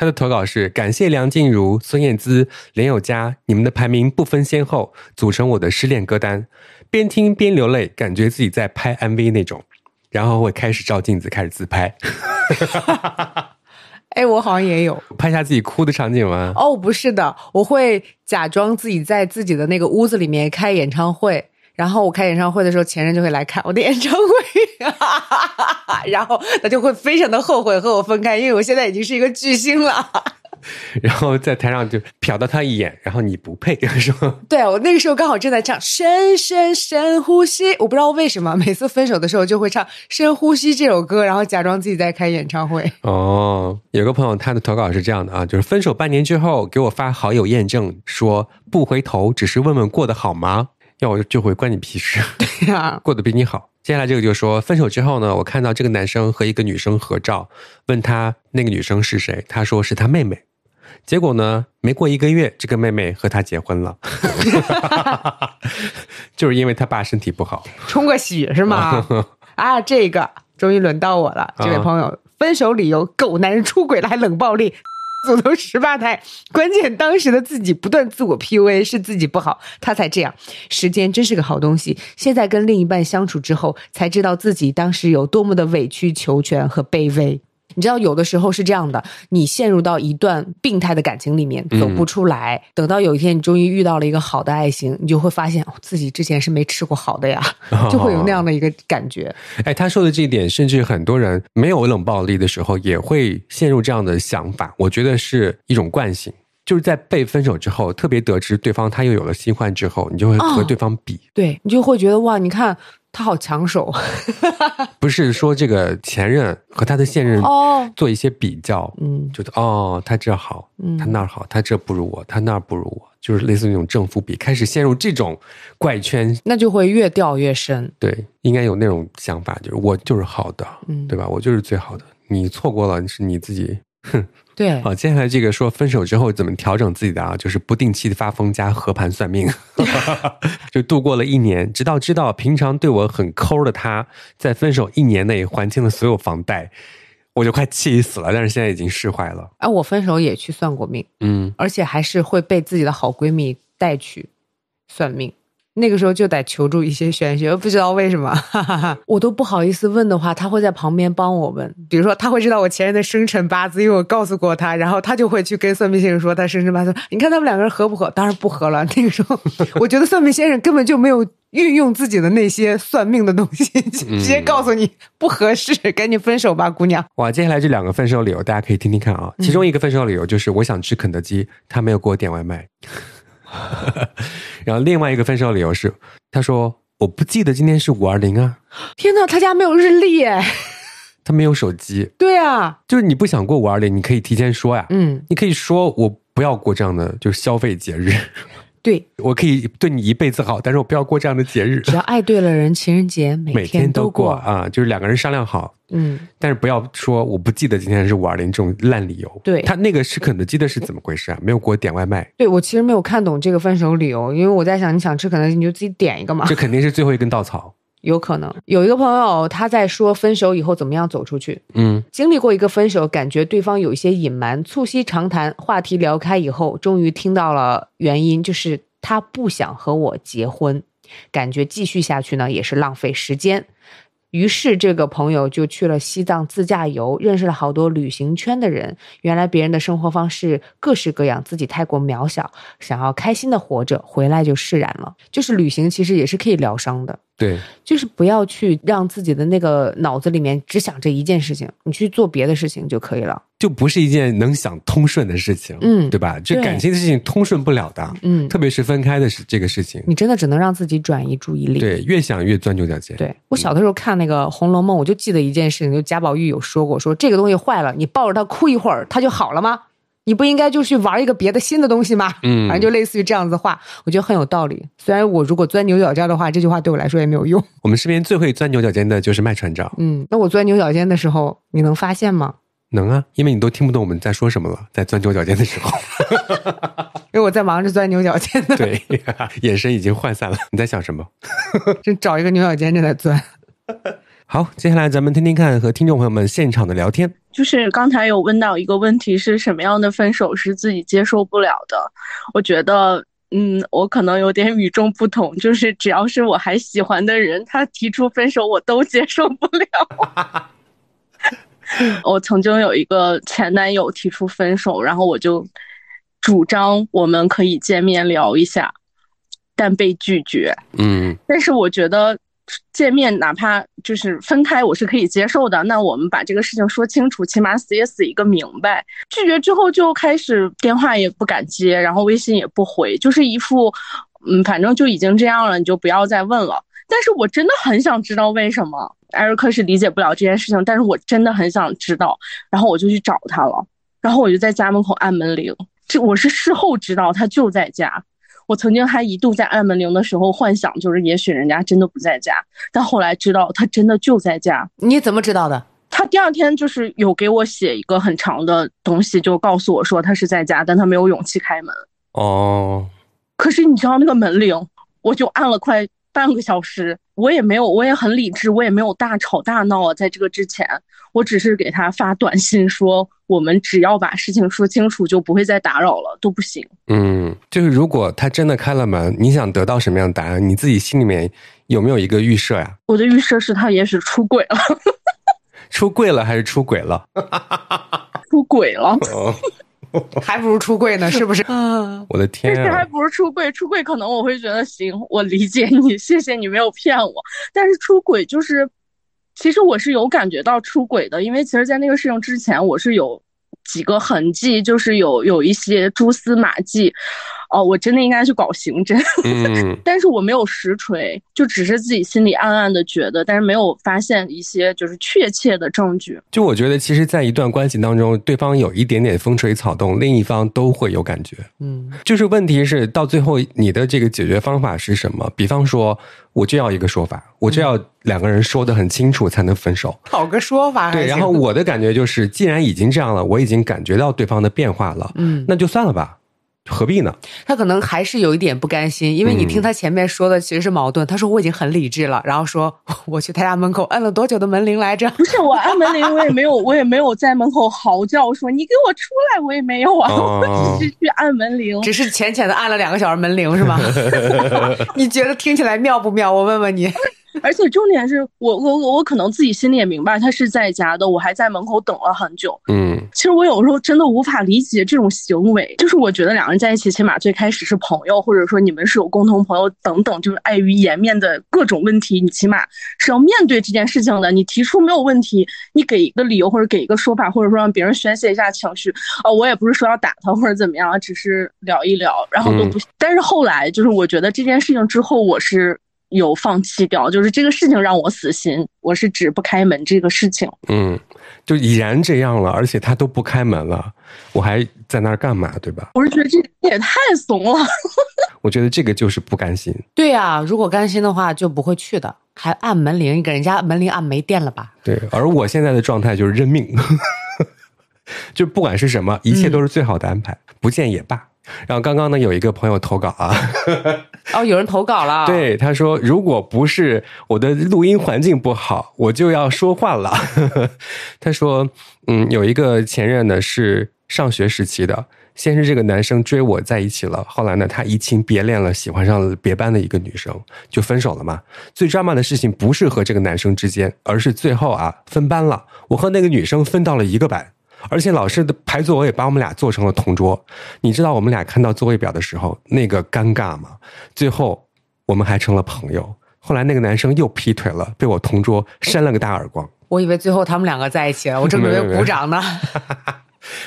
Speaker 1: 他的投稿是：感谢梁静茹、孙燕姿、林宥嘉，你们的排名不分先后，组成我的失恋歌单，边听边流泪，感觉自己在拍 MV 那种，然后会开始照镜子，开始自拍。
Speaker 2: 哎，我好像也有
Speaker 1: 拍下自己哭的场景吗？
Speaker 2: 哦，不是的，我会假装自己在自己的那个屋子里面开演唱会。然后我开演唱会的时候，前任就会来看我的演唱会，然后他就会非常的后悔和我分开，因为我现在已经是一个巨星了。
Speaker 1: 然后在台上就瞟到他一眼，然后你不配，是吗？
Speaker 2: 对我那个时候刚好正在唱《深深深呼吸》，我不知道为什么每次分手的时候就会唱《深呼吸》这首歌，然后假装自己在开演唱会。
Speaker 1: 哦，有个朋友他的投稿是这样的啊，就是分手半年之后给我发好友验证，说不回头，只是问问过得好吗？要我就会关你屁事。
Speaker 2: 对呀，
Speaker 1: 过得比你好。接下来这个就说，分手之后呢，我看到这个男生和一个女生合照，问他那个女生是谁，他说是他妹妹。结果呢，没过一个月，这个妹妹和他结婚了，就是因为他爸身体不好，
Speaker 2: 冲个喜是吗？啊，这个终于轮到我了。这位朋友，分手理由：狗男人出轨了，还冷暴力。祖宗十八胎，关键当时的自己不断自我 PUA，是自己不好，他才这样。时间真是个好东西。现在跟另一半相处之后，才知道自己当时有多么的委曲求全和卑微。你知道，有的时候是这样的，你陷入到一段病态的感情里面，走不出来。等到有一天你终于遇到了一个好的爱情，你就会发现自己之前是没吃过好的呀，就会有那样的一个感觉。
Speaker 1: 哎，他说的这一点，甚至很多人没有冷暴力的时候，也会陷入这样的想法。我觉得是一种惯性，就是在被分手之后，特别得知对方他又有了新欢之后，你就会和对方比，
Speaker 2: 对你就会觉得哇，你看。他好抢手，
Speaker 1: 不是说这个前任和他的现任哦做一些比较，嗯，觉得哦他这好，嗯，他那儿好，他这不如我，他那儿不如我，就是类似那种正负比，开始陷入这种怪圈，
Speaker 2: 那就会越掉越深。
Speaker 1: 对，应该有那种想法，就是我就是好的，嗯，对吧？我就是最好的，你错过了是你自己，哼。
Speaker 2: 对，
Speaker 1: 好，接下来这个说分手之后怎么调整自己的啊，就是不定期的发疯加和盘算命，就度过了一年，直到知道平常对我很抠的他，在分手一年内还清了所有房贷，我就快气死了，但是现在已经释怀了。
Speaker 2: 哎，我分手也去算过命，
Speaker 1: 嗯，
Speaker 2: 而且还是会被自己的好闺蜜带去算命。那个时候就得求助一些玄学，不知道为什么，哈哈哈，我都不好意思问的话，他会在旁边帮我问。比如说，他会知道我前任的生辰八字，因为我告诉过他，然后他就会去跟算命先生说他生辰八字。你看他们两个人合不合？当然不合了。那个时候，我觉得算命先生根本就没有运用自己的那些算命的东西，直接告诉你不合适，赶紧分手吧，姑娘。
Speaker 1: 哇，接下来这两个分手理由，大家可以听听看啊。其中一个分手理由就是我想吃肯德基，他没有给我点外卖。然后另外一个分手理由是，他说我不记得今天是五二零啊，
Speaker 2: 天哪，他家没有日历哎。
Speaker 1: 他没有手机。
Speaker 2: 对啊，
Speaker 1: 就是你不想过五二零，你可以提前说呀。
Speaker 2: 嗯，
Speaker 1: 你可以说我不要过这样的就是消费节日，
Speaker 2: 对，
Speaker 1: 我可以对你一辈子好，但是我不要过这样的节日。
Speaker 2: 只要爱对了人，情人节 每
Speaker 1: 每
Speaker 2: 天都
Speaker 1: 天都过啊，就是两个人商量好，
Speaker 2: 嗯，
Speaker 1: 但是不要说我不记得今天是五二零这种烂理由。
Speaker 2: 对
Speaker 1: 他那个吃肯德基的是怎么回事啊？没有给我点外卖，
Speaker 2: 对我其实没有看懂这个分手理由，因为我在想，你想吃肯德基你就自己点一个嘛，
Speaker 1: 这肯定是最后一根稻草。
Speaker 2: 有可能。有一个朋友他在说分手以后怎么样走出去，
Speaker 1: 嗯，
Speaker 2: 经历过一个分手，感觉对方有一些隐瞒，促膝长谈，话题聊开以后，终于听到了原因，就是他不想和我结婚，感觉继续下去呢也是浪费时间。于是这个朋友就去了西藏自驾游，认识了好多旅行圈的人。原来别人的生活方式各式各样，自己太过渺小，想要开心的活着，回来就释然了。就是旅行其实也是可以疗伤的。
Speaker 1: 对，
Speaker 2: 就是不要去让自己的那个脑子里面只想这一件事情，你去做别的事情就可以了。
Speaker 1: 就不是一件能想通顺的事情，
Speaker 2: 嗯
Speaker 1: 对吧？这感情的事情通顺不了的，
Speaker 2: 嗯，
Speaker 1: 特别是分开的事这个事情，
Speaker 2: 你真的只能让自己转移注意力。
Speaker 1: 对，越想越钻牛角尖。
Speaker 2: 对我小的时候看那个《红楼梦》，我就记得一件事情，就贾宝玉有说过，说这个东西坏了，你抱着它哭一会儿，它就好了吗？你不应该就去玩一个别的新的东西吗？
Speaker 1: 嗯
Speaker 2: 反正就类似于这样子的话，我觉得很有道理。虽然我如果钻牛角尖的话，这句话对我来说也没有用。
Speaker 1: 我们身边最会钻牛角尖的就是麦船长，
Speaker 2: 嗯，那我钻牛角尖的时候，你能发现吗？
Speaker 1: 能啊，因为你都听不懂我们在说什么了，在钻牛角尖的时候，
Speaker 2: 因为我在忙着钻牛角尖呢，
Speaker 1: 对，眼神已经涣散了。你在想什么？
Speaker 2: 就找一个牛角尖正在钻。
Speaker 1: 好，接下来咱们听听看和听众朋友们现场的聊天。
Speaker 3: 就是刚才有问到一个问题，是什么样的分手是自己接受不了的？我觉得，嗯，我可能有点与众不同，就是只要是我还喜欢的人，他提出分手，我都接受不了。我曾经有一个前男友提出分手，然后我就主张我们可以见面聊一下，但被拒绝。
Speaker 1: 嗯
Speaker 3: 但是我觉得见面哪怕就是分开，我是可以接受的。那我们把这个事情说清楚，起码死也死一个明白。拒绝之后就开始电话也不敢接，然后微信也不回，就是一副嗯，反正就已经这样了，你就不要再问了。但是我真的很想知道为什么艾瑞克是理解不了这件事情，但是我真的很想知道，然后我就去找他了，然后我就在家门口按门铃，这我是事后知道他就在家。我曾经还一度在按门铃的时候幻想，就是也许人家真的不在家，但后来知道他真的就在家。
Speaker 2: 你怎么知道的？
Speaker 3: 他第二天就是有给我写一个很长的东西，就告诉我说他是在家，但他没有勇气开门。
Speaker 1: 哦，
Speaker 3: 可是你知道那个门铃，我就按了快半个小时，我也没有，我也很理智，我也没有大吵大闹啊。在这个之前，我只是给他发短信说，我们只要把事情说清楚，就不会再打扰了，都不行。
Speaker 1: 嗯，就是如果他真的开了门，你想得到什么样的答案？你自己心里面有没有一个预设呀？
Speaker 3: 我的预设是他也许出轨了，
Speaker 1: 出柜了还是出轨了？
Speaker 3: 出轨了。
Speaker 1: 哦，
Speaker 2: 还不如出柜呢，是不是？嗯，
Speaker 1: 我的天
Speaker 3: 这还
Speaker 1: 啊！
Speaker 3: 不如出柜，出柜可能我会觉得行，我理解你，谢谢你没有骗我。但是出轨就是，其实我是有感觉到出轨的，因为其实，在那个事情之前，我是有几个痕迹，就是有有一些蛛丝马迹。哦，我真的应该去搞刑侦，
Speaker 1: 嗯，
Speaker 3: 但是我没有实锤，就只是自己心里暗暗的觉得，但是没有发现一些就是确切的证据。
Speaker 1: 就我觉得，其实，在一段关系当中，对方有一点点风吹草动，另一方都会有感觉。
Speaker 2: 嗯，
Speaker 1: 就是问题是，到最后你的这个解决方法是什么？比方说，我就要一个说法，我就要两个人说的很清楚才能分手。
Speaker 2: 讨个说法
Speaker 1: 对，然后我的感觉就是，既然已经这样了，我已经感觉到对方的变化了，
Speaker 2: 嗯
Speaker 1: 那就算了吧。何必呢？
Speaker 2: 他可能还是有一点不甘心，因为你听他前面说的其实是矛盾。他说我已经很理智了，然后说 我去他家门口按了多久的门铃来着？
Speaker 3: 不是我按门铃，我也没有，我也没有在门口嚎叫说你给我出来，我也没有啊，
Speaker 1: 哦
Speaker 3: 我只是去按门铃。
Speaker 2: 只是浅浅的按了两个小时门铃是吗？你觉得听起来妙不妙？我问问你。
Speaker 3: 而且重点是我我我我可能自己心里也明白他是在家的，我还在门口等了很久。
Speaker 1: 嗯
Speaker 3: 其实我有时候真的无法理解这种行为，就是我觉得两个人在一起，起码最开始是朋友，或者说你们是有共同朋友等等，就是碍于颜面的各种问题，你起码是要面对这件事情的。你提出没有问题，你给一个理由或者给一个说法，或者说让别人宣泄一下情绪。啊、我也不是说要打他或者怎么样，只是聊一聊，然后都不。但是后来就是我觉得这件事情之后，我是。有放弃掉，就是这个事情让我死心。我是指不开门这个事情。
Speaker 1: 嗯，就已然这样了，而且他都不开门了，我还在那儿干嘛？对吧？
Speaker 3: 我是觉得这也太怂了。
Speaker 1: 我觉得这个就是不甘心。
Speaker 2: 对呀、如果甘心的话就不会去的，还按门铃，给人家门铃按没电了吧？
Speaker 1: 对，而我现在的状态就是认命，就不管是什么，一切都是最好的安排，不见也罢。然后刚刚呢，有一个朋友投稿啊，
Speaker 2: 哦，有人投稿了。，
Speaker 1: 对他说，如果不是我的录音环境不好，我就要说话了。他说，嗯，有一个前任呢是上学时期的，先是这个男生追我在一起了，后来呢他移情别恋了，喜欢上了别班的一个女生，就分手了嘛。最抓马的事情不是和这个男生之间，而是最后啊分班了，我和那个女生分到了一个班。而且老师的排座位也把我们俩做成了同桌，你知道我们俩看到座位表的时候那个尴尬吗？最后我们还成了朋友。后来那个男生又劈腿了，被我同桌扇了个大耳光。
Speaker 2: 我以为最后他们两个在一起了，我正准备鼓掌呢。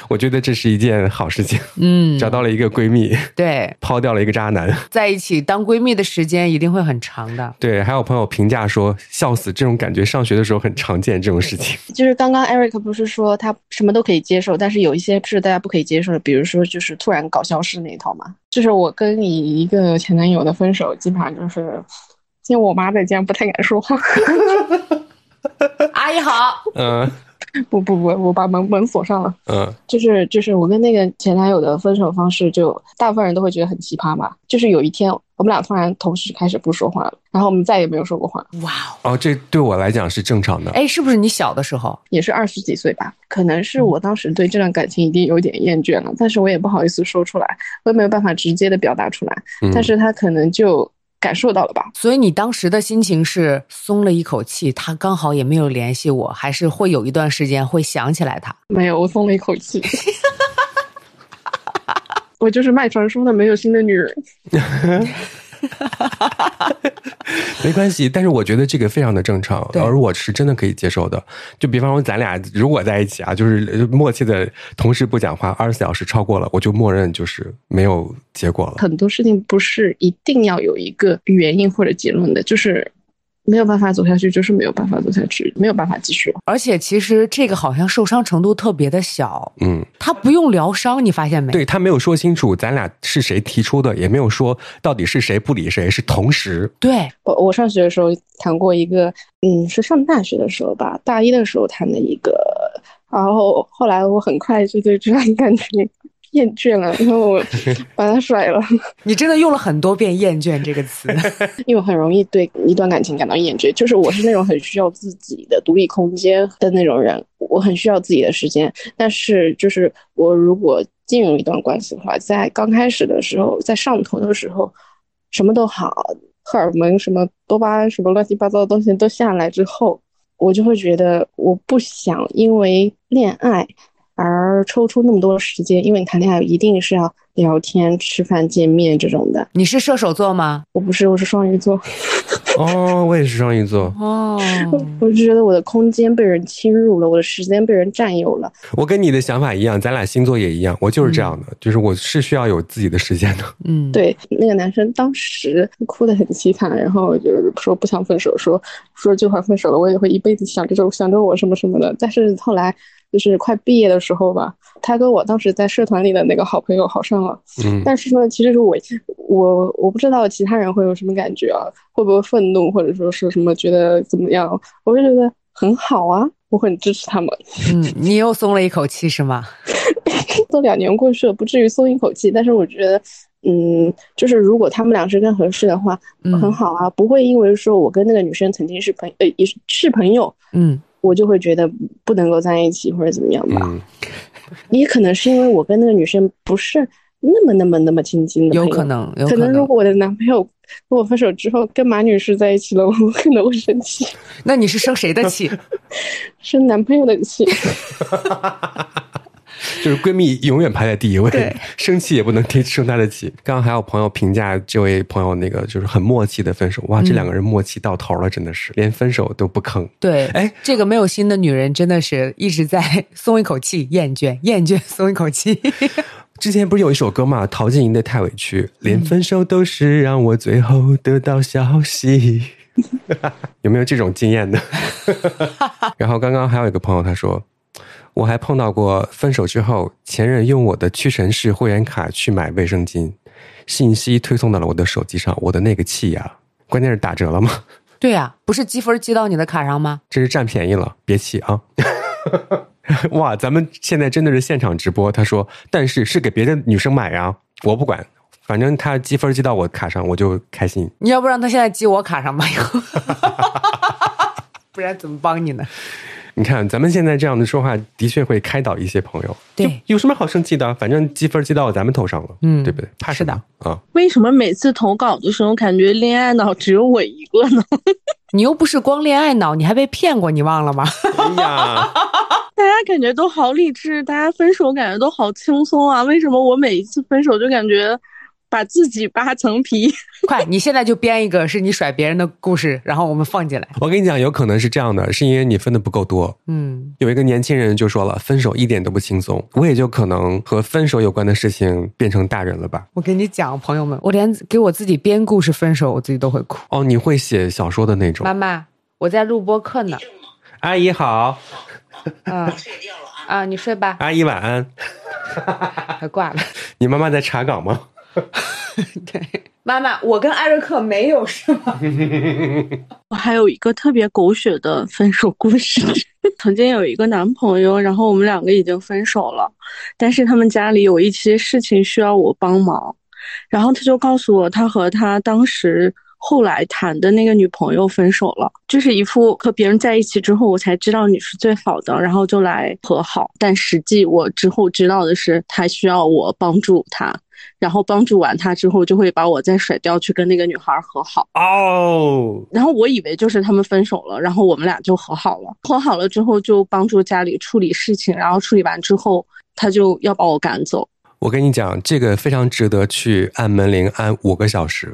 Speaker 1: 我觉得这是一件好事情，
Speaker 2: 嗯，
Speaker 1: 找到了一个闺蜜，
Speaker 2: 对，
Speaker 1: 抛掉了一个渣男。
Speaker 2: 在一起当闺蜜的时间一定会很长的。
Speaker 1: 对，还有朋友评价说，笑死，这种感觉上学的时候很常见这种事情。
Speaker 4: 就是刚刚 Eric 不是说他什么都可以接受，但是有一些是大家不可以接受的，比如说就是突然搞消失那一套嘛。就是我跟你一个前男友的分手，基本上就是，因为我妈在家不太敢说话。
Speaker 2: 阿姨好，
Speaker 1: 嗯
Speaker 4: 不不不，我把门门锁上了。
Speaker 1: 嗯
Speaker 4: 就是就是我跟那个前男友的分手方式，就大部分人都会觉得很奇葩嘛。就是有一天我们俩突然同时开始不说话了，然后我们再也没有说过话，
Speaker 2: 哇哦，
Speaker 1: 哦，这对我来讲是正常的。
Speaker 2: 哎，是不是你小的时候？
Speaker 4: 也是二十几岁吧。可能是我当时对这段感情已经有点厌倦了，但是我也不好意思说出来，我也没有办法直接的表达出来。
Speaker 1: 嗯
Speaker 4: 但是他可能就感受到了吧。
Speaker 2: 所以你当时的心情是松了一口气，他刚好也没有联系我，还是会有一段时间会想起来他？
Speaker 4: 没有，我松了一口气。我就是卖传说的没有心的女人。
Speaker 1: 没关系，但是我觉得这个非常的正常，而我是真的可以接受的。就比方说咱俩如果在一起啊，就是呃默契的同时不讲话，二十四小时超过了，我就默认就是没有结果了。
Speaker 4: 很多事情不是一定要有一个原因或者结论的，就是没有办法走下去，就是没有办法走下去，没有办法继续。
Speaker 2: 而且其实这个好像受伤程度特别的小，
Speaker 1: 嗯，
Speaker 2: 他不用疗伤，你发现没？
Speaker 1: 对他没有说清楚咱俩是谁提出的，也没有说到底是谁不理谁，是同时。
Speaker 2: 对，
Speaker 4: 我我上学的时候谈过一个，嗯，是上大学的时候吧，大一的时候谈的一个，然后后来我很快就对这段感情厌倦了，然后我 把他甩了，
Speaker 2: 你真的用了很多遍“厌倦”这个词。
Speaker 4: 因为我很容易对一段感情感到厌倦，就是我是那种很需要自己的独立空间的那种人，我很需要自己的时间，但是就是我如果进入一段关系的话，在刚开始的时候，在上头的时候，什么都好，荷尔蒙什么多巴胺什么乱七八糟的东西都下来之后，我就会觉得我不想因为恋爱而抽出那么多时间，因为你谈恋爱一定是要聊天、吃饭、见面这种的。
Speaker 2: 你是射手座吗？
Speaker 4: 我不是，我是双鱼座，
Speaker 1: 哦，我也是双鱼座，
Speaker 2: 哦，
Speaker 4: 我就觉得我的空间被人侵入了，我的时间被人占有了。
Speaker 1: 我跟你的想法一样，咱俩星座也一样，我就是这样的，就是我是需要有自己的时间的。
Speaker 2: 嗯，，
Speaker 4: 对，那个男生当时哭得很凄惨，然后就是说不想分手，说说就算分手了，我也会一辈子想着想着我什么什么的。但是后来就是快毕业的时候吧，他跟我当时在社团里的那个好朋友好上了。
Speaker 1: 嗯，
Speaker 4: 但是呢，其实是我我我不知道其他人会有什么感觉啊，会不会愤怒，或者说是什么觉得怎么样？我就觉得很好啊，我很支持他们。
Speaker 2: 嗯，你又松了一口气是吗？
Speaker 4: 都两年过去了，不至于松一口气。但是我觉得，嗯，就是如果他们俩是更合适的话，
Speaker 2: 嗯
Speaker 4: 很好啊，不会因为说我跟那个女生曾经是朋呃也是是朋友，
Speaker 2: 嗯，
Speaker 4: 我就会觉得不能够在一起或者怎么样吧。
Speaker 1: 嗯，
Speaker 4: 也可能是因为我跟那个女生不是那么那么那么亲近的
Speaker 2: 有可能，有
Speaker 4: 可能如
Speaker 2: 能。
Speaker 4: 果我的男朋友跟我分手之后跟马女士在一起了，我可能会生气，
Speaker 2: 那你是生谁的气？
Speaker 4: 生男朋友的气。
Speaker 1: 就是闺蜜永远排在第一位，生气也不能生生她的气。刚刚还有朋友评价这位朋友那个就是很默契的分手，哇，这两个人默契到头了，真的是连分手都不吭。
Speaker 2: 对，
Speaker 1: 哎，
Speaker 2: 这个没有心的女人真的是一直在 松一口气，厌倦，厌倦，松一口气。
Speaker 1: 之前不是有一首歌嘛，陶晶莹的《太委屈》，连分手都是让我最后得到消息。有没有这种经验呢？然后刚刚还有一个朋友他说，我还碰到过分手之后，前任用我的屈臣氏会员卡去买卫生巾，信息推送到了我的手机上，我的那个气呀、关键是打折了吗？
Speaker 2: 对呀、不是积分积到你的卡上吗？
Speaker 1: 这是占便宜了，别气啊！哇，咱们现在真的是现场直播。他说，但是是给别的女生买呀，我不管，反正他积分积到我卡上，我就开心。
Speaker 2: 你要不让他现在积我卡上吧，以后，不然怎么帮你呢？
Speaker 1: 你看，咱们现在这样的说话，的确会开导一些朋友。
Speaker 2: 对
Speaker 1: 有什么好生气的？反正积分积到咱们头上了，
Speaker 2: 嗯
Speaker 1: 对不对？怕是的啊？
Speaker 3: 为什么每次投稿的时候感觉恋爱脑只有我一个呢？
Speaker 2: 你又不是光恋爱脑，你还被骗过，你忘了吗？
Speaker 1: 哎呀，
Speaker 3: 大家感觉都好理智，大家分手感觉都好轻松啊！为什么我每一次分手就感觉把自己扒层皮？
Speaker 2: 快，你现在就编一个是你甩别人的故事，然后我们放进来。
Speaker 1: 我跟你讲，有可能是这样的，是因为你分的不够多。
Speaker 2: 嗯，
Speaker 1: 有一个年轻人就说了，分手一点都不轻松，我也就可能和分手有关的事情变成大人了吧。
Speaker 2: 我跟你讲，朋友们，我连给我自己编故事分手，我自己都会哭。
Speaker 1: 哦，你会写小说的那种
Speaker 2: 妈。妈，我在录播课呢。
Speaker 1: 阿姨好，
Speaker 2: 啊啊，你睡吧，
Speaker 1: 阿姨晚安。
Speaker 2: 还挂了。
Speaker 1: 你妈妈在查岗吗？
Speaker 2: 对，妈妈，我跟艾瑞克没有是吗？
Speaker 3: 我还有一个特别狗血的分手故事。曾经有一个男朋友，然后我们两个已经分手了，但是他们家里有一些事情需要我帮忙，然后他就告诉我，他和他当时后来谈的那个女朋友分手了，就是一副和别人在一起之后，我才知道你是最好的，然后就来和好。但实际我之后知道的是，他需要我帮助他，然后帮助完他之后，就会把我再甩掉，去跟那个女孩和好。
Speaker 1: 哦，
Speaker 3: 然后我以为就是他们分手了，然后我们俩就和好了。和好了之后就帮助家里处理事情，然后处理完之后，他就要把我赶走。
Speaker 1: 我跟你讲，这个非常值得去按门铃按五个小时。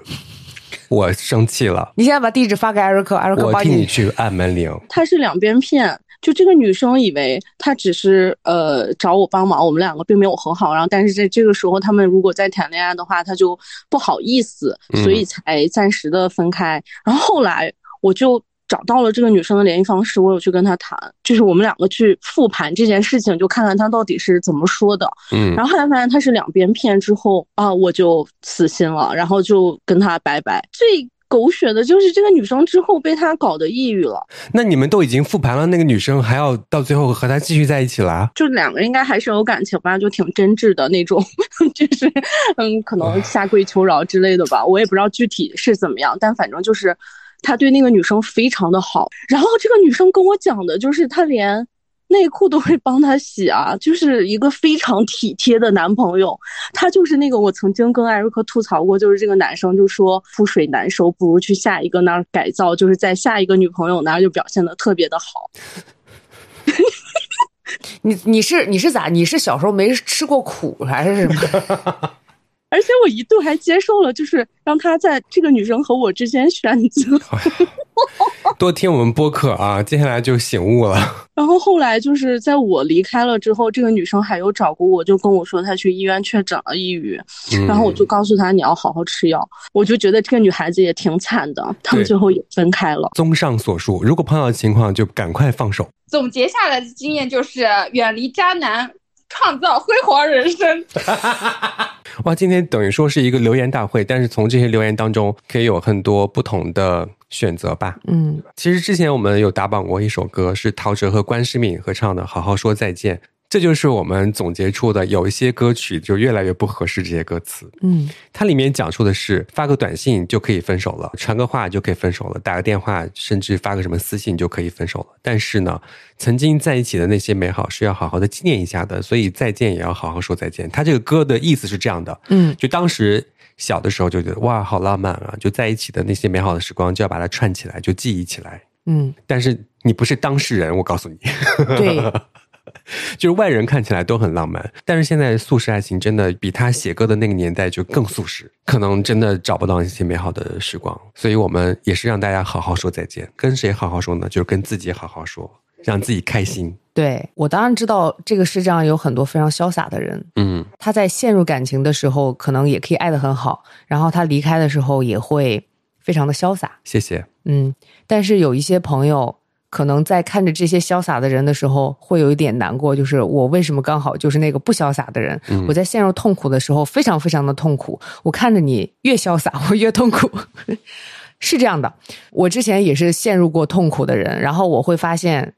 Speaker 1: 我生气了，
Speaker 2: 你现在把地址发给艾瑞克，艾瑞克
Speaker 1: 我
Speaker 2: 帮
Speaker 1: 替你去按门铃。
Speaker 3: 他是两边骗，就这个女生以为他只是呃找我帮忙，我们两个并没有和好。然后但是在这个时候，他们如果再谈恋爱的话，他就不好意思，
Speaker 1: 嗯
Speaker 3: 所以才暂时的分开。然后后来我就。找到了这个女生的联系方式，我有去跟她谈，就是我们两个去复盘这件事情，就看看她到底是怎么说的。
Speaker 1: 嗯，
Speaker 3: 然后后来发现她是两边骗之后啊，我就死心了，然后就跟她拜拜。最狗血的就是这个女生之后被他搞得抑郁了，
Speaker 1: 那你们都已经复盘了，那个女生还要到最后和他继续在一起了啊？
Speaker 3: 就两个人应该还是有感情吧，就挺真挚的那种，就是嗯，可能下跪求饶之类的吧，我也不知道具体是怎么样，但反正就是他对那个女生非常的好。然后这个女生跟我讲的就是他连。内裤都会帮他洗啊，就是一个非常体贴的男朋友。他就是那个我曾经跟艾瑞克吐槽过，就是这个男生就说覆水难收，不如去下一个那儿改造，就是在下一个女朋友那儿就表现的特别的好。
Speaker 2: 你你是你是咋？你是小时候没吃过苦还是什么？
Speaker 3: 而且我一度还接受了，就是让他在这个女生和我之间选择。
Speaker 1: 多听我们播客啊，接下来就醒悟了。
Speaker 3: 然后后来就是在我离开了之后，这个女生还有找过我，就跟我说她去医院确诊了抑郁，
Speaker 1: 嗯
Speaker 3: 然后我就告诉她你要好好吃药。我就觉得这个女孩子也挺惨的，他们最后也分开了。
Speaker 1: 综上所述，如果碰到情况就赶快放手。
Speaker 5: 总结下来的经验就是远离渣男，创造辉煌人生。
Speaker 1: 哇，今天等于说是一个留言大会，但是从这些留言当中可以有很多不同的选择吧。
Speaker 2: 嗯，
Speaker 1: 其实之前我们有打榜过一首歌，是陶喆和关诗敏合唱的《好好说再见》。这就是我们总结出的，有一些歌曲就越来越不合适这些歌词。
Speaker 2: 嗯，
Speaker 1: 它里面讲述的是发个短信就可以分手了，传个话就可以分手了，打个电话甚至发个什么私信就可以分手了。但是呢，曾经在一起的那些美好是要好好的纪念一下的，所以再见也要好好说再见。他这个歌的意思是这样的，
Speaker 2: 嗯，
Speaker 1: 就当时小的时候就觉得哇，好浪漫啊，就在一起的那些美好的时光就要把它串起来，就记忆起来。
Speaker 2: 嗯，
Speaker 1: 但是你不是当事人，我告诉你，
Speaker 2: 对，
Speaker 1: 就是外人看起来都很浪漫，但是现在素食爱情真的比他写歌的那个年代就更素食，可能真的找不到一些美好的时光，所以我们也是让大家好好说再见。跟谁好好说呢？就是跟自己好好说，让自己开心。
Speaker 2: 对我当然知道这个世界上有很多非常潇洒的人，
Speaker 1: 嗯，
Speaker 2: 他在陷入感情的时候，可能也可以爱得很好，然后他离开的时候也会非常的潇洒。
Speaker 1: 谢谢。
Speaker 2: 嗯，但是有一些朋友可能在看着这些潇洒的人的时候，会有一点难过，就是我为什么刚好就是那个不潇洒的人？
Speaker 1: 嗯
Speaker 2: 我在陷入痛苦的时候，非常非常的痛苦。我看着你越潇洒，我越痛苦。是这样的，我之前也是陷入过痛苦的人，然后我会发现，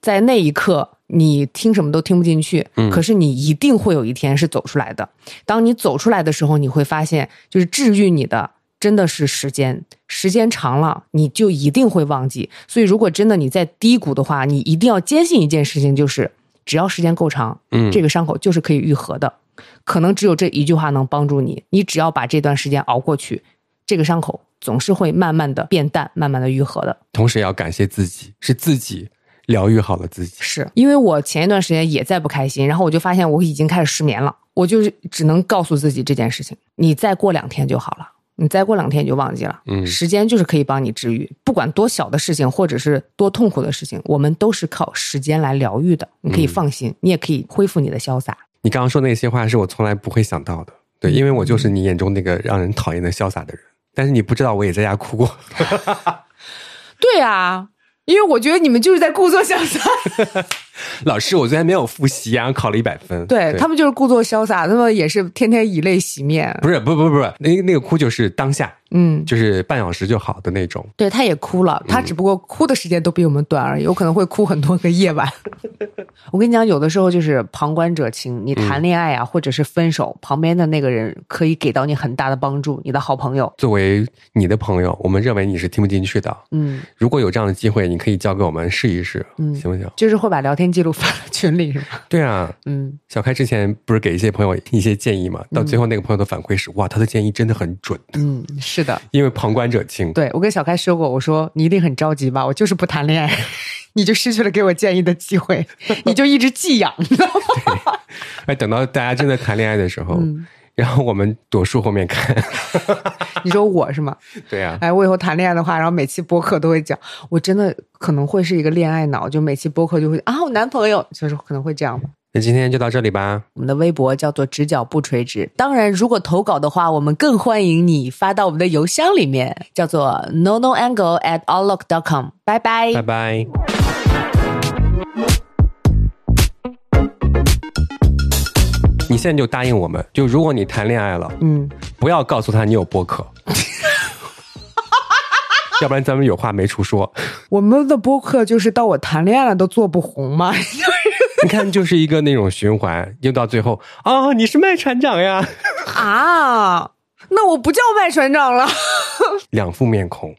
Speaker 2: 在那一刻，你听什么都听不进去，
Speaker 1: 嗯
Speaker 2: 可是你一定会有一天是走出来的。当你走出来的时候，你会发现，就是治愈你的真的是时间，时间长了，你就一定会忘记。所以，如果真的你在低谷的话，你一定要坚信一件事情，就是只要时间够长，
Speaker 1: 嗯，
Speaker 2: 这个伤口就是可以愈合的。可能只有这一句话能帮助你，你只要把这段时间熬过去，这个伤口总是会慢慢的变淡，慢慢的愈合的。
Speaker 1: 同时也要感谢自己，是自己疗愈好了自己。
Speaker 2: 是因为我前一段时间也在不开心，然后我就发现我已经开始失眠了，我就是只能告诉自己这件事情，你再过两天就好了，你再过两天你就忘记了。
Speaker 1: 嗯
Speaker 2: 时间就是可以帮你治愈，不管多小的事情或者是多痛苦的事情，我们都是靠时间来疗愈的。你可以放心，你也可以恢复你的潇洒。
Speaker 1: 你刚刚说那些话是我从来不会想到的，对，因为我就是你眼中那个让人讨厌的潇洒的人。但是你不知道，我也在家哭过。
Speaker 2: 对啊，因为我觉得你们就是在故作潇洒，
Speaker 1: 老师，我昨天没有复习啊，考了一百分。
Speaker 2: 对他们就是故作潇洒，他们也是天天以泪洗面。
Speaker 1: 不是，不不不不，那个那个哭就是当下，
Speaker 2: 嗯，
Speaker 1: 就是半小时就好的那种。
Speaker 2: 对，他也哭了，他只不过哭的时间都比我们短而已，有可能会哭很多个夜晚。我跟你讲，有的时候就是旁观者清，你谈恋爱啊，或者是分手，旁边的那个人可以给到你很大的帮助，你的好朋友。
Speaker 1: 作为你的朋友，我们认为你是听不进去的。
Speaker 2: 嗯，
Speaker 1: 如果有这样的机会，你可以交给我们试一试，
Speaker 2: 嗯
Speaker 1: 行不行？
Speaker 2: 就是会把聊天记录发到群里，是吗？
Speaker 1: 对啊，
Speaker 2: 嗯，
Speaker 1: 小开之前不是给一些朋友一些建议嘛？到最后那个朋友的反馈是，哇，他的建议真的很准，
Speaker 2: 嗯，是的，
Speaker 1: 因为旁观者清。
Speaker 2: 对我跟小开说过，我说你一定很着急吧，我就是不谈恋爱，你就失去了给我建议的机会，你就一直寄养，你知道吗？
Speaker 1: 哎，等到大家真的谈恋爱的时候，
Speaker 2: 嗯
Speaker 1: 然后我们躲树后面看。
Speaker 2: 你说我是吗？
Speaker 1: 对啊，
Speaker 2: 哎，我以后谈恋爱的话，然后每期播客都会讲，我真的可能会是一个恋爱脑，就每期播客就会啊，我男朋友，就是可能会这样吧。
Speaker 1: 那今天就到这里吧。
Speaker 2: 我们的微博叫做“直角不垂直”，当然，如果投稿的话，我们更欢迎你发到我们的邮箱里面，叫做 no no angle at outlook dot com。拜拜
Speaker 1: 拜拜。你现在就答应我们，就如果你谈恋爱了，
Speaker 2: 嗯，
Speaker 1: 不要告诉他你有播客，要不然咱们有话没处说。
Speaker 2: 我们的播客就是到我谈恋爱了都做不红嘛。
Speaker 1: 你看，就是一个那种循环，又到最后啊，你是麦船长呀，
Speaker 2: 啊，那我不叫麦船长了。
Speaker 1: 两副面孔。